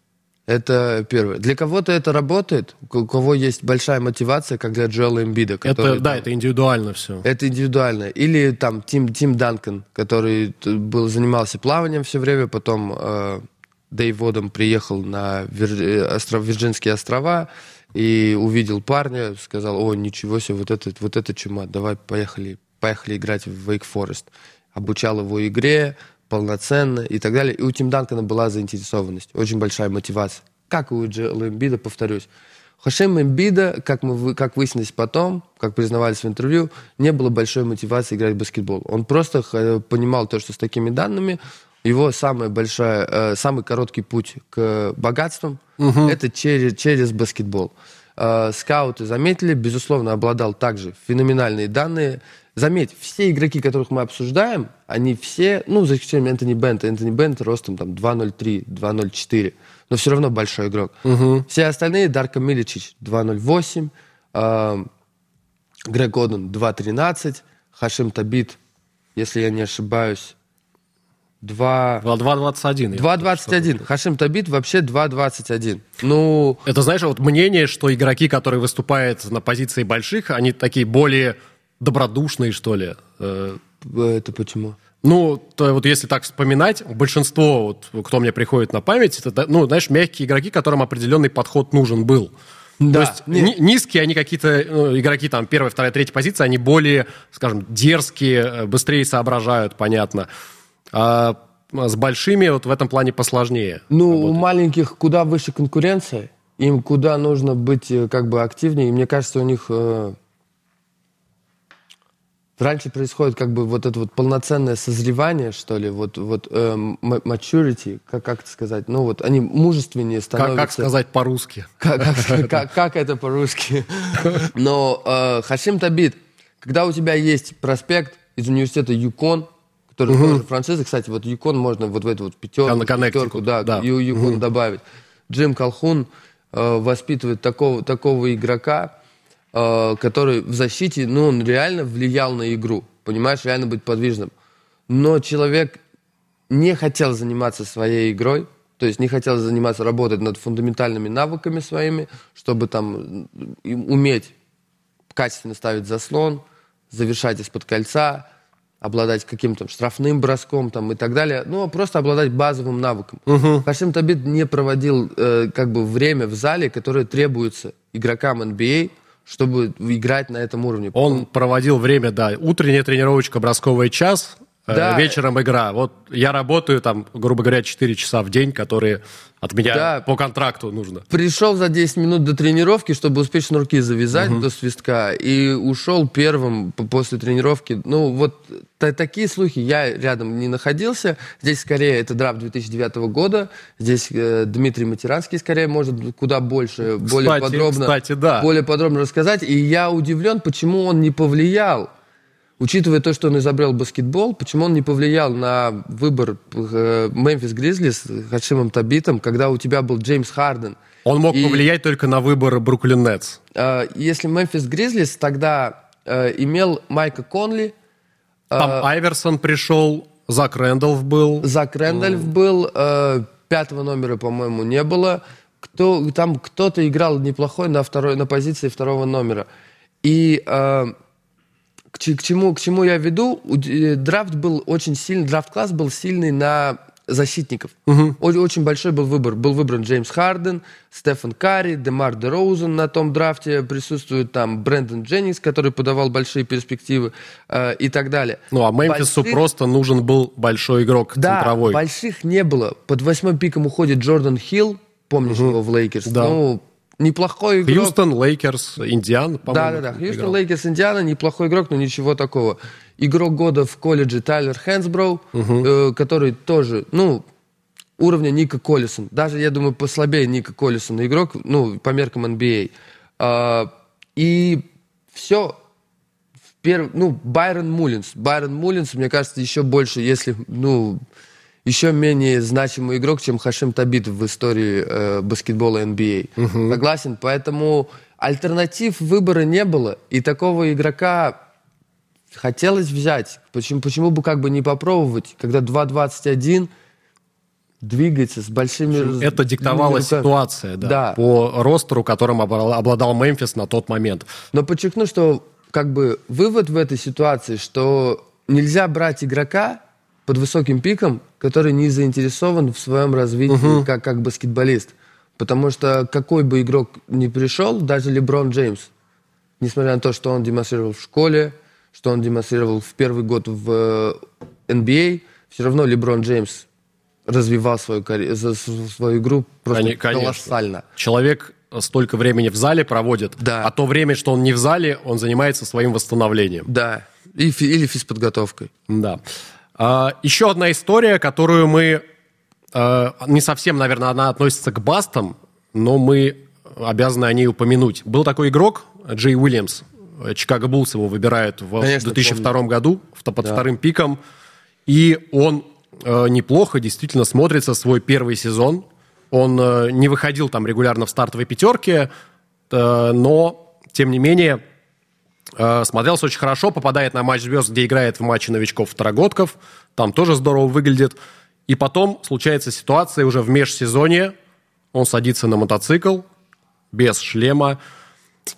S2: Это первое. Для кого-то это работает, у кого есть большая мотивация, как для Джоэла Эмбида.
S1: Который, это, да, это индивидуально все.
S2: Это индивидуально. Или там Тим, Тим Данкан, который был, занимался плаванием все время, потом э, Дэйв Водом приехал на Вир, э, остров, Вирджинские острова, и увидел парня, сказал, о, ничего себе, вот это, вот это чума, давай поехали, поехали играть в Wake Forest. Обучал его игре полноценно и так далее. И у Тим Данкана была заинтересованность, очень большая мотивация. Как и у Джоэла Эмбида, повторюсь. Хашем Эмбида, как, мы, как выяснилось потом, как признавались в интервью, не было большой мотивации играть в баскетбол. Он просто понимал то, что с такими данными его самая большая, э, самый короткий путь к богатствам угу. это через, через баскетбол. Э, скауты заметили, безусловно, обладал также феноменальные данные. Заметь, все игроки, которых мы обсуждаем, они все, ну, за исключением Энтони Бента, Энтони Бент ростом там 2.03, 2.04, но все равно большой игрок. Угу. Все остальные, Дарко Миличич 2.08, э, Грег Оден 2.13, Хашим Табит, если я не ошибаюсь, 2...
S1: 2.21.
S2: 2.21. Хашим Табит вообще 2.21. Ну...
S1: Это, знаешь, вот мнение, что игроки, которые выступают на позиции больших, они такие более добродушные, что ли.
S2: Э, это почему?
S1: Ну, то вот если так вспоминать, большинство, вот, кто мне приходит на память, это, ну, знаешь, мягкие игроки, которым определенный подход нужен был. Да. То есть Нет. низкие они какие-то, ну, игроки там первая, вторая, третья позиция, они более, скажем, дерзкие, э, быстрее соображают, понятно. А с большими вот в этом плане посложнее.
S2: Ну, работать. у маленьких куда выше конкуренция, им куда нужно быть э, как бы активнее. И мне кажется, у них э, раньше происходит как бы вот это вот полноценное созревание, что ли, вот, вот э, maturity, как, как это сказать, ну вот они мужественнее становятся.
S1: Как, как сказать по-русски? [LAUGHS]
S2: Как, как, [LAUGHS] как, как это по-русски? [LAUGHS] Но э, Хашим Табит, когда у тебя есть проспект из университета ЮКОН, который угу. тоже франшиза, кстати, вот ЮКОН можно вот в эту вот пятерку, пятерку да, да. ЮКОН угу. добавить. Джим Колхун э, воспитывает такого, такого игрока, Э, который в защите, ну, он реально влиял на игру, понимаешь, реально быть подвижным. Но человек не хотел заниматься своей игрой, то есть не хотел заниматься, работать над фундаментальными навыками своими, чтобы там уметь качественно ставить заслон, завершать из-под кольца, обладать каким-то штрафным броском там, и так далее. Ну, просто обладать базовым навыком. Угу. Хашим Табит не проводил э, как бы время в зале, которое требуется игрокам NBA, чтобы играть на этом уровне.
S1: Он проводил время, да, утренняя тренировочка, бросковый час, да. вечером игра. Вот я работаю там, грубо говоря, 4 часа в день, которые от меня да. по контракту нужно.
S2: Пришел за 10 минут до тренировки, чтобы успеть шнурки завязать угу. до свистка, и ушел первым после тренировки. Ну, вот такие слухи я рядом не находился. Здесь скорее это драфт 2009 года. Здесь э, Дмитрий Матеранский скорее может куда больше, кстати, более подробно,
S1: кстати, да.
S2: более подробно рассказать. И я удивлен, почему он не повлиял Учитывая то, что он изобрел баскетбол, почему он не повлиял на выбор Мемфис Гризлис Хашимом Табитом, когда у тебя был Джеймс Харден?
S1: Он мог и, повлиять только на выбор Бруклин Нетс.
S2: Э, если Мемфис Гризлис тогда э, имел Майка Конли...
S1: Э, Там э, Айверсон пришел, Зак Рэндалф был.
S2: Зак Рэндалф mm. был, э, пятого номера, по-моему, не было. Кто, там кто-то играл неплохой на, второй, на позиции второго номера. И... К, к, чему, к чему я веду? Э, драфт был очень сильный, драфт-класс был сильный на защитников. Угу. Очень большой был выбор. Был выбран Джеймс Харден, Стефан Карри, Демар Де Роузен на том драфте присутствует, там Брэндон Дженнингс, который подавал большие перспективы э, и так далее.
S1: Ну, а Мемфису больших... просто нужен был большой игрок
S2: да,
S1: центровой.
S2: больших не было. Под восьмым пиком уходит Джордан Хилл, помнишь угу. его в Лейкерс?
S1: Да.
S2: Ну, неплохой игрок.
S1: Хьюстон, Лейкерс, Индиан,
S2: по-моему. Да-да-да, Хьюстон, Лейкерс, Индиана, неплохой игрок, но ничего такого. Игрок года в колледже Тайлер Хэнсброу, угу. э, который тоже, ну, уровня Ника Коллисона. Даже, я думаю, послабее Ника Коллисона игрок, ну, по меркам NBA. А, и все. Перв... Ну, Байрон Муллинс. Байрон Муллинс, мне кажется, еще больше, если, ну, еще менее значимый игрок, чем Хашим Табит в истории э, баскетбола NBA. Угу. Согласен? Поэтому альтернатив выбора не было. И такого игрока хотелось взять. Почему, почему бы как бы не попробовать, когда 2.21 двигается с большими...
S1: Это диктовала ситуация, да, да, по ростеру, которым обладал Мемфис на тот момент.
S2: Но подчеркну, что как бы вывод в этой ситуации, что нельзя брать игрока под высоким пиком, который не заинтересован в своем развитии угу. как, как баскетболист. Потому что какой бы игрок ни пришел, даже Леброн Джеймс, несмотря на то, что он демонстрировал в школе, что он демонстрировал в первый год в NBA, а, все равно Леброн Джеймс развивал свою, свою игру просто Конечно. колоссально.
S1: Человек столько времени в зале проводит, да. а то время, что он не в зале, он занимается своим восстановлением.
S2: Да, и, или физподготовкой.
S1: Да. А, еще одна история, которую мы... А, не совсем, наверное, она относится к бастам, но мы обязаны о ней упомянуть. Был такой игрок, Джей Уильямс. Чикаго Буллс его выбирают в Конечно, 2002 помню. году под да. вторым пиком. И он э, неплохо действительно смотрится свой первый сезон. Он э, не выходил там регулярно в стартовой пятерке, э, но, тем не менее, смотрелся очень хорошо, попадает на матч звезд, где играет в матче новичков-второгодков. Там тоже здорово выглядит. И потом случается ситуация уже в межсезонье. Он садится на мотоцикл без шлема.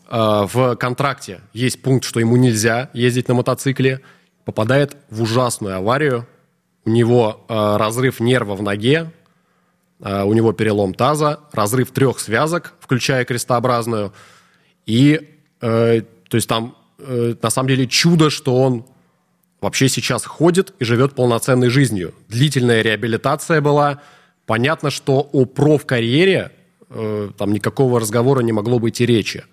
S1: Э, в контракте есть пункт, что ему нельзя ездить на мотоцикле. Попадает в ужасную аварию. У него э, разрыв нерва в ноге. э, у него перелом таза, разрыв трех связок, включая крестообразную. И, э, то есть там, э, на самом деле, чудо, что он вообще сейчас ходит и живет полноценной жизнью. Длительная реабилитация была. Понятно, что о проф-карьере э, там никакого разговора не могло быть и речи.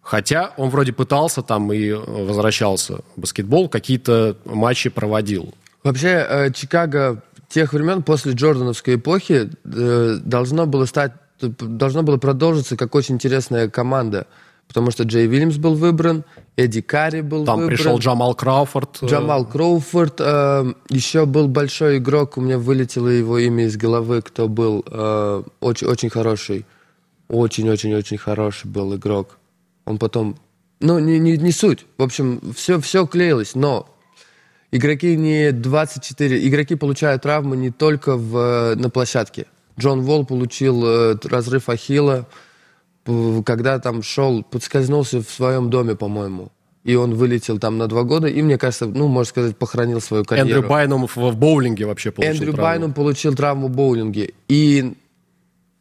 S1: Хотя он вроде пытался там и возвращался в баскетбол, какие-то матчи проводил.
S2: Вообще, э, Чикаго тех времен, после Джордановской эпохи, э, должно было стать, должно было продолжиться как очень интересная команда. Потому что Джей Вильямс был выбран, Эдди Карри был
S1: Там
S2: выбран.
S1: пришел Джамал Крауфорд. э,
S2: Джамал Кроуфорд. Э, еще был большой игрок, у меня вылетело его имя из головы, кто был э, очень, очень хороший. Очень-очень-очень хороший был игрок. Он потом... Ну, не, не, не суть. В общем, все, все клеилось, но игроки не 24... Игроки получают травмы не только в, на площадке. Джон Волл получил э, разрыв ахилла, когда там шел, подскользнулся в своем доме, по-моему. И он вылетел там на два года, и, мне кажется, ну, можно сказать, похоронил свою карьеру.
S1: Эндрю Байнум в, в боулинге вообще получил
S2: Эндрю
S1: травму.
S2: Байнум получил травму в боулинге. И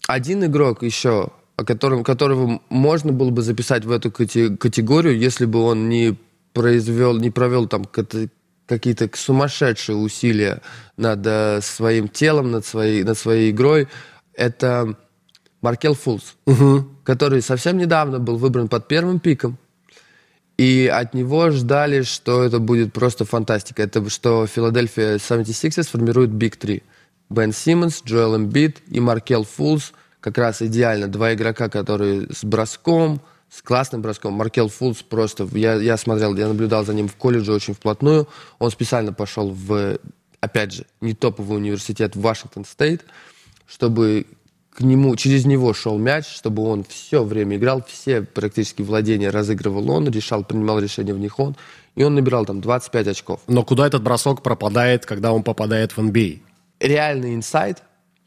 S2: один игрок еще, о котором, которого можно было бы записать в эту кате- категорию, если бы он не произвел, не провел там какие-то сумасшедшие усилия над э, своим телом, над своей, над своей игрой, это Маркел Фулс, который совсем недавно был выбран под первым пиком. И от него ждали, что это будет просто фантастика. Это что Филадельфия 76ers сформирует Big Три. Бен Симмонс, Джоэл Эмбит и Маркел Фулс. Как раз идеально. Два игрока, которые с броском, с классным броском. Маркел Фулс просто... Я, я смотрел, я наблюдал за ним в колледже очень вплотную. Он специально пошел в, опять же, не топовый университет Вашингтон Стейт, чтобы к нему, через него шел мяч, чтобы он все время играл, все практически владения разыгрывал он, решал, принимал решения в них он, и он набирал там 25 очков.
S1: Но куда этот бросок пропадает, когда он попадает в? NBA?
S2: Реальный инсайт,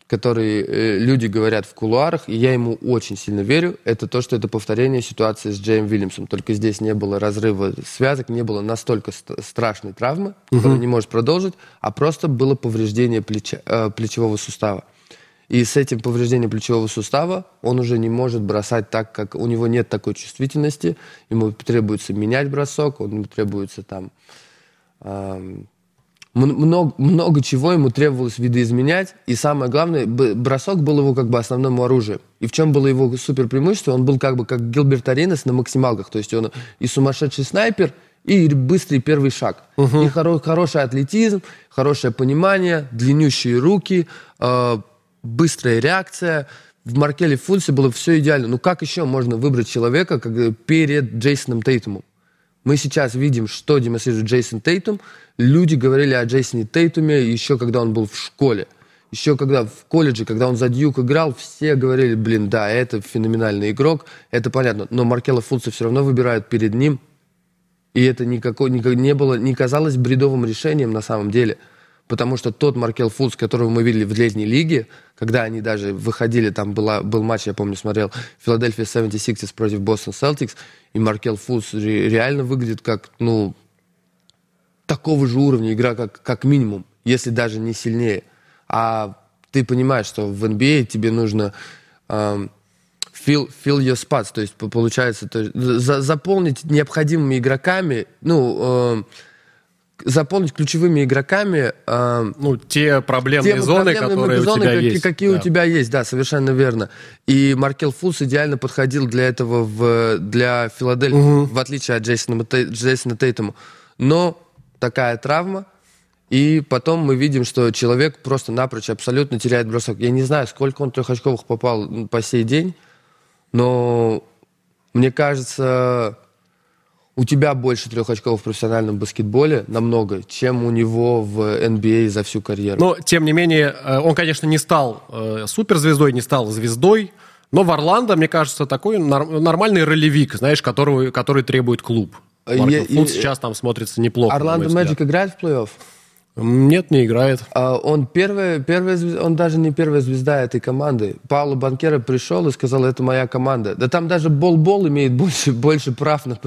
S2: который э, люди говорят в кулуарах, и я ему очень сильно верю, это то, что это повторение ситуации с Джейм Вильямсом. Только здесь не было разрыва связок, не было настолько ст- страшной травмы, которую не может продолжить, а просто было повреждение плеча, э, плечевого сустава. И с этим повреждением плечевого сустава он уже не может бросать так, как у него нет такой чувствительности. Ему требуется менять бросок, ему требуется там ам, м- много, много чего ему требовалось видоизменять. И самое главное, бросок был его как бы основным оружием. И в чем было его супер преимущество? Он был как бы как Гилберт Аренес на максималках. То есть он и сумасшедший снайпер, и быстрый первый шаг. И хоро- хороший атлетизм, хорошее понимание, длиннющие руки, э, быстрая реакция. В Маркеле Фулсе было все идеально. Ну как еще можно выбрать человека как, перед Джейсоном Тейтумом? Мы сейчас видим, что демонстрирует Джейсон Тейтум. Люди говорили о Джейсоне Тейтуме еще когда он был в школе. Еще когда в колледже, когда он за Дьюк играл, все говорили, блин, да, это феноменальный игрок, это понятно. Но Маркела Фулса все равно выбирают перед ним. И это никакой, никак, не было, не казалось бредовым решением на самом деле. Потому что тот Маркел Фулс, которого мы видели в летней лиге, когда они даже выходили, там была, был матч, я помню, смотрел, Филадельфия 76ers против Бостон Селтикс, и Маркел Фулс ре- реально выглядит как, ну, такого же уровня игра, как, как минимум, если даже не сильнее. А ты понимаешь, что в NBA тебе нужно эм, fill, fill your spots, то есть по- получается то есть, за- заполнить необходимыми игроками, ну, эм, заполнить ключевыми игроками эм,
S1: Ну, те проблемные
S2: те
S1: зоны,
S2: проблемные
S1: которые
S2: зоны,
S1: у тебя
S2: какие,
S1: есть.
S2: какие
S1: Да.
S2: у тебя есть, да, совершенно верно. И Маркел Фулс идеально подходил для этого в, для Филадельфии, в отличие от Джейсона, Джейсона Тейтума. Но такая травма, и потом мы видим, что человек просто напрочь абсолютно теряет бросок. Я не знаю, сколько он трехочковых попал по сей день, но мне кажется, у тебя больше трех очков в профессиональном баскетболе намного, чем у него в NBA за всю карьеру.
S1: Но, тем не менее, э, он, конечно, не стал э, суперзвездой, не стал звездой, но в Орландо, мне кажется, такой нормальный ролевик, знаешь, которого, который требует клуб.
S2: Э, я-
S1: Фултс
S2: и-
S1: сейчас там смотрится неплохо.
S2: Орландо. Мэджик играет в плей-офф?
S1: Нет, не играет.
S2: А он первая, первая он даже не первая звезда этой команды. Пауло Банкера пришел и сказал, это моя команда. Да там даже Бол-Бол имеет больше, больше прав на,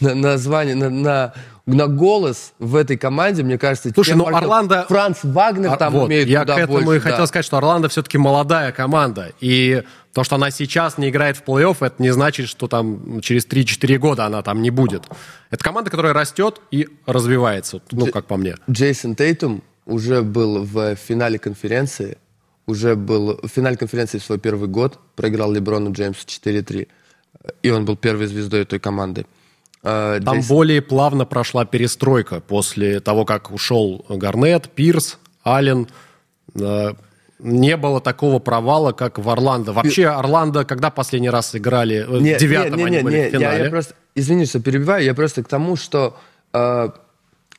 S2: на, на звание, на, на, на голос в этой команде, мне кажется.
S1: Слушай, ну Орландо...
S2: Франц Вагнер там
S1: вот,
S2: имеет
S1: Я
S2: куда
S1: к этому
S2: больше,
S1: и хотел
S2: да.
S1: сказать, что Орландо все-таки молодая команда. И то, что она сейчас не играет в плей-офф, это не значит, что там через 3-4 года она там не будет. Это команда, которая растет и развивается, ну, как по мне.
S2: Джейсон Тейтум уже был в финале конференции, уже был в финале конференции в свой первый год, проиграл Леброну Джеймсу 4-3, и он был первой звездой той команды. А,
S1: Там
S2: Джейсон-
S1: более плавно прошла перестройка после того, как ушел Гарнет, Пирс, Аллен. Э, Не было такого провала, как в Орландо. Вообще, Орландо, когда последний раз играли? Э,
S2: Не,
S1: в девятом
S2: не, не,
S1: они
S2: не,
S1: были
S2: не,
S1: в финале.
S2: Я, я просто, извини, что перебиваю, я просто к тому, что э,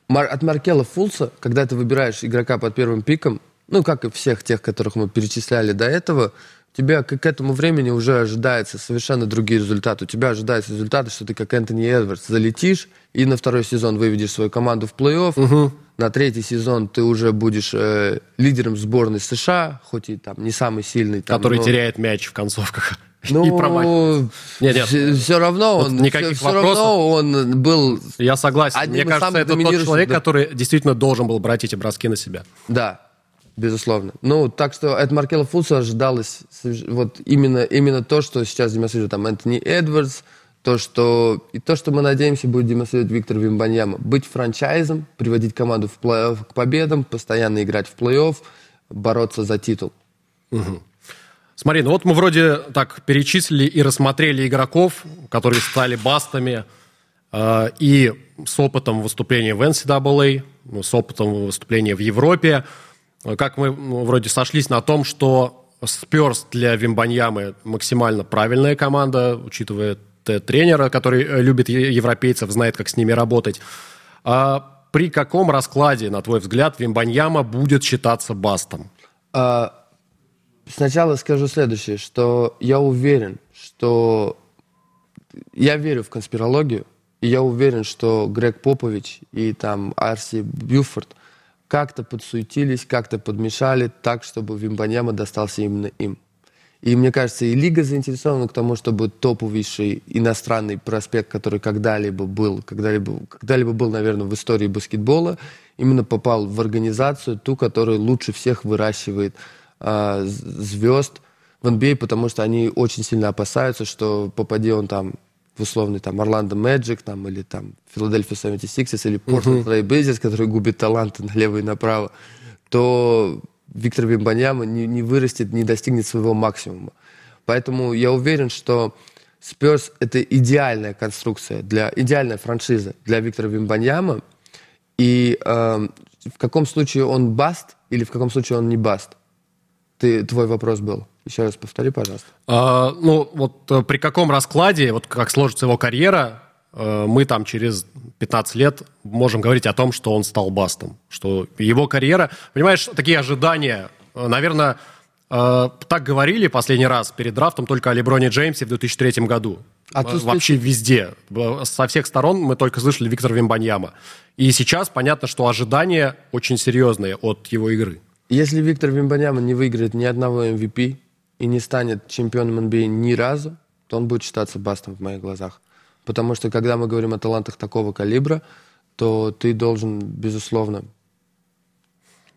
S2: от Маркела Фулса, когда ты выбираешь игрока под первым пиком, ну, как и всех тех, которых мы перечисляли до этого, тебя к, к этому времени уже ожидается совершенно другие результаты. У тебя ожидаются результаты, что ты как Энтони Эдвардс залетишь и на второй сезон выведешь свою команду в плей-офф. На третий сезон ты уже будешь э, лидером сборной США, хоть и там не самый сильный. Там,
S1: который
S2: но-
S1: теряет мяч в концовках. [LAUGHS]
S2: ну,
S1: и промахивается. Нет, нет.
S2: Все, равно
S1: Вот
S2: он,
S1: никаких
S2: все,
S1: вопросов.
S2: равно он был,
S1: Я согласен.
S2: Одним
S1: Мне кажется, это тот человек,
S2: да.
S1: который действительно должен был брать эти броски на себя.
S2: да, безусловно. Ну, так что от Маркела Фулса ожидалось вот именно, именно то, что сейчас демонстрирует там Энтони Эдвардс, то, что, и то, что мы надеемся, будет демонстрировать Виктор Вимбаньяма. Быть франчайзом, приводить команду в плей-офф к победам, постоянно играть в плей-офф, бороться за титул.
S1: Смотри, ну вот мы вроде так перечислили и рассмотрели игроков, которые стали бастами, э, и с опытом выступления в NCAA, ну, с опытом выступления в Европе. Как мы ну, вроде сошлись на том, что Спёрс для Вимбаньямы максимально правильная команда, учитывая тренера, который э, любит европейцев, знает, как с ними работать. А при каком раскладе, на твой взгляд, Вимбаньяма будет считаться бастом?
S2: А, Сначала скажу следующее, что я уверен, что я верю в конспирологию, и я уверен, что Грег Попович и там Арси Бьюфорд как-то подсуетились, как-то подмешали так, чтобы Вимбаньяма достался именно им. И мне кажется, и лига заинтересована к тому, чтобы топовейший иностранный проспект, который когда-либо был, когда-либо, когда-либо был, наверное, в истории баскетбола, именно попал в организацию, ту, которая лучше всех выращивает а, з- звезд в NBA, потому что они очень сильно опасаются, что попади он там в условный там Орландо Мэджик там, или там Филадельфия 76ers или Портленд Трей Блейзерс, который губит таланты налево и направо, то Виктор Вимбаньяма не, не вырастет, не достигнет своего максимума. Поэтому я уверен, что Спёрс — это идеальная конструкция, для, идеальная франшиза для Виктора Вимбаньяма. И эм, в каком случае он баст или в каком случае он не баст? Ты, твой вопрос был. Еще раз повтори, пожалуйста.
S1: А, ну, вот э, при каком раскладе, вот как сложится его карьера, э, мы там через 15 лет можем говорить о том, что он стал бастом. Что его карьера... Понимаешь, такие ожидания, э, наверное, так говорили последний раз перед драфтом только о Леброне Джеймсе в 2003 году.
S2: А
S1: Вообще везде. Э, Со всех сторон мы только слышали Виктора Вимбаньяма. И сейчас понятно, что ожидания очень серьезные от его игры.
S2: Если Виктор Вимбаньяма не выиграет ни одного MVP и не станет чемпионом NBA ни разу, то он будет считаться бастом в моих глазах. Потому что когда мы говорим о талантах такого калибра, то ты должен, безусловно,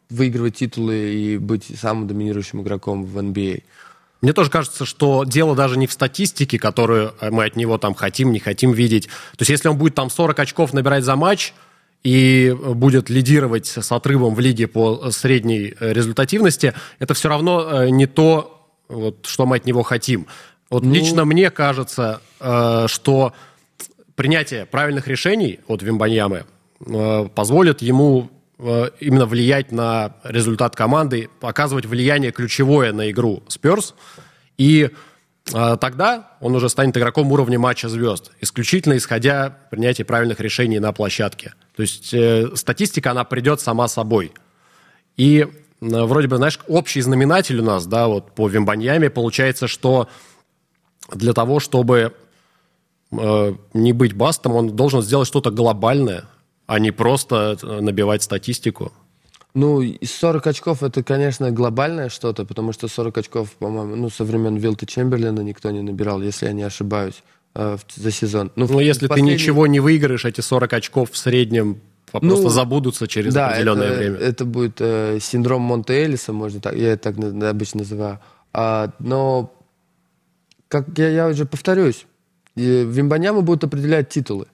S2: выигрывать титулы и быть самым доминирующим игроком в NBA.
S1: Мне тоже кажется, что дело даже не в статистике, которую мы от него там хотим, не хотим видеть. То есть если он будет там 40 очков набирать за матч и будет лидировать с отрывом в лиге по средней э, результативности, это все равно э, не то, вот, что мы от него хотим. Вот
S2: Ну-
S1: лично мне кажется, э, что принятие правильных решений от Вимбаньямы позволит ему именно влиять на результат команды, оказывать влияние ключевое на игру Спёрс. И тогда он уже станет игроком уровня матча звезд, исключительно исходя принятия правильных решений на площадке. То есть э, статистика, она придет сама собой. И вроде бы, знаешь, общий знаменатель у нас, да, вот по Вимбаньяме получается, что для того, чтобы э, не быть бастом, он должен сделать что-то глобальное, а не просто э, набивать статистику.
S2: Ну, и 40 очков это, конечно, глобальное что-то, потому что 40 очков, по-моему, ну, со времен Вилта Чемберлина никто не набирал, если я не ошибаюсь, за сезон.
S1: Ну, ну если последний... ты ничего не выиграешь, эти 40 очков в среднем ну, просто забудутся через да, определенное
S2: это,
S1: время.
S2: это будет э, синдром Монте-Элиса, можно так, я это так обычно называю. А, но, как я, я уже повторюсь, в Вимбаньяма будут определять титулы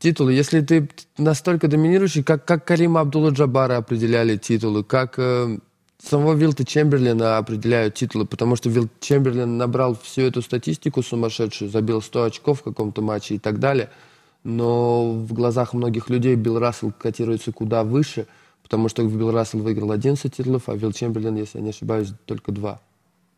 S2: титулы. Если ты настолько доминирующий, как, как Карима Абдулла-Джабара определяли титулы, как э, самого Вилта Чемберлина определяют титулы, потому что Вилт Чемберлин набрал всю эту статистику сумасшедшую, забил 100 очков в каком-то матче и так далее. Но в глазах многих людей Билл Рассел котируется куда выше, потому что Билл Рассел выиграл 11 титулов, а Вилл Чемберлин, если я не ошибаюсь, только два.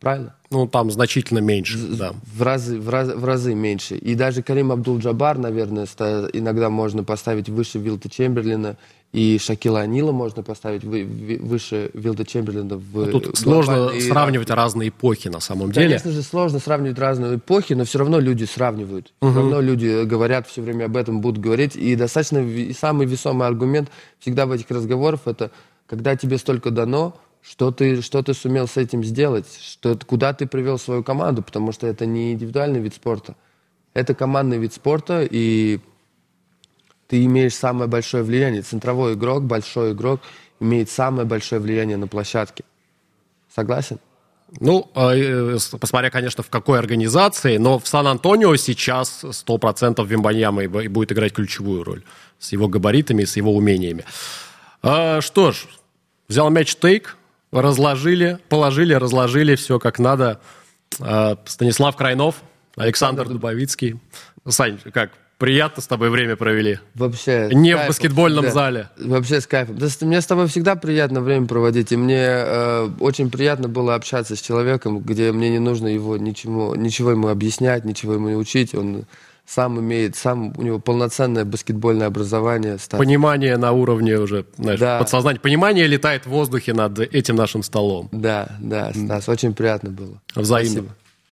S2: Правильно?
S1: Ну, там значительно меньше, в, да.
S2: В разы, в, разы, в разы меньше. И даже Карим Абдул-Джабар, наверное, иногда можно поставить выше Вилта Чемберлина, и Шакила Анила можно поставить выше Вилда Чемберлина. В
S1: ну, Тут сложно сравнивать разные эпохи на самом деле.
S2: Конечно же, сложно сравнивать разные эпохи, но все равно люди сравнивают. Угу. Все равно люди говорят все время об этом, будут говорить. И достаточно и самый весомый аргумент всегда в этих разговорах это когда тебе столько дано, что ты, что ты сумел с этим сделать, что, куда ты привел свою команду, потому что это не индивидуальный вид спорта, это командный вид спорта, и ты имеешь самое большое влияние. Центровой игрок, большой игрок имеет самое большое влияние на площадке. Согласен?
S1: Ну, а, э, посмотря, конечно, в какой организации, но в Сан-Антонио сейчас 100% Вимбаньяма будет играть ключевую роль с его габаритами и с его умениями. А, что ж, взял мяч Тейк, разложили, положили, разложили все как надо. А, Станислав Крайнов, Александр Дубовицкий. Сань, как, приятно с тобой время провели?
S2: Вообще.
S1: Не в баскетбольном
S2: да.
S1: зале.
S2: Вообще с кайфом. Да, мне с тобой всегда приятно время проводить, и мне э, очень приятно было общаться с человеком, где мне не нужно его ничего, ничего ему объяснять, ничего ему не учить. Он сам имеет, сам у него полноценное баскетбольное образование.
S1: Стас. Понимание на уровне уже, знаешь, да. подсознания. Понимание летает в воздухе над этим нашим столом.
S2: Да, да, Стас, очень приятно было.
S1: Взаимно. Спасибо.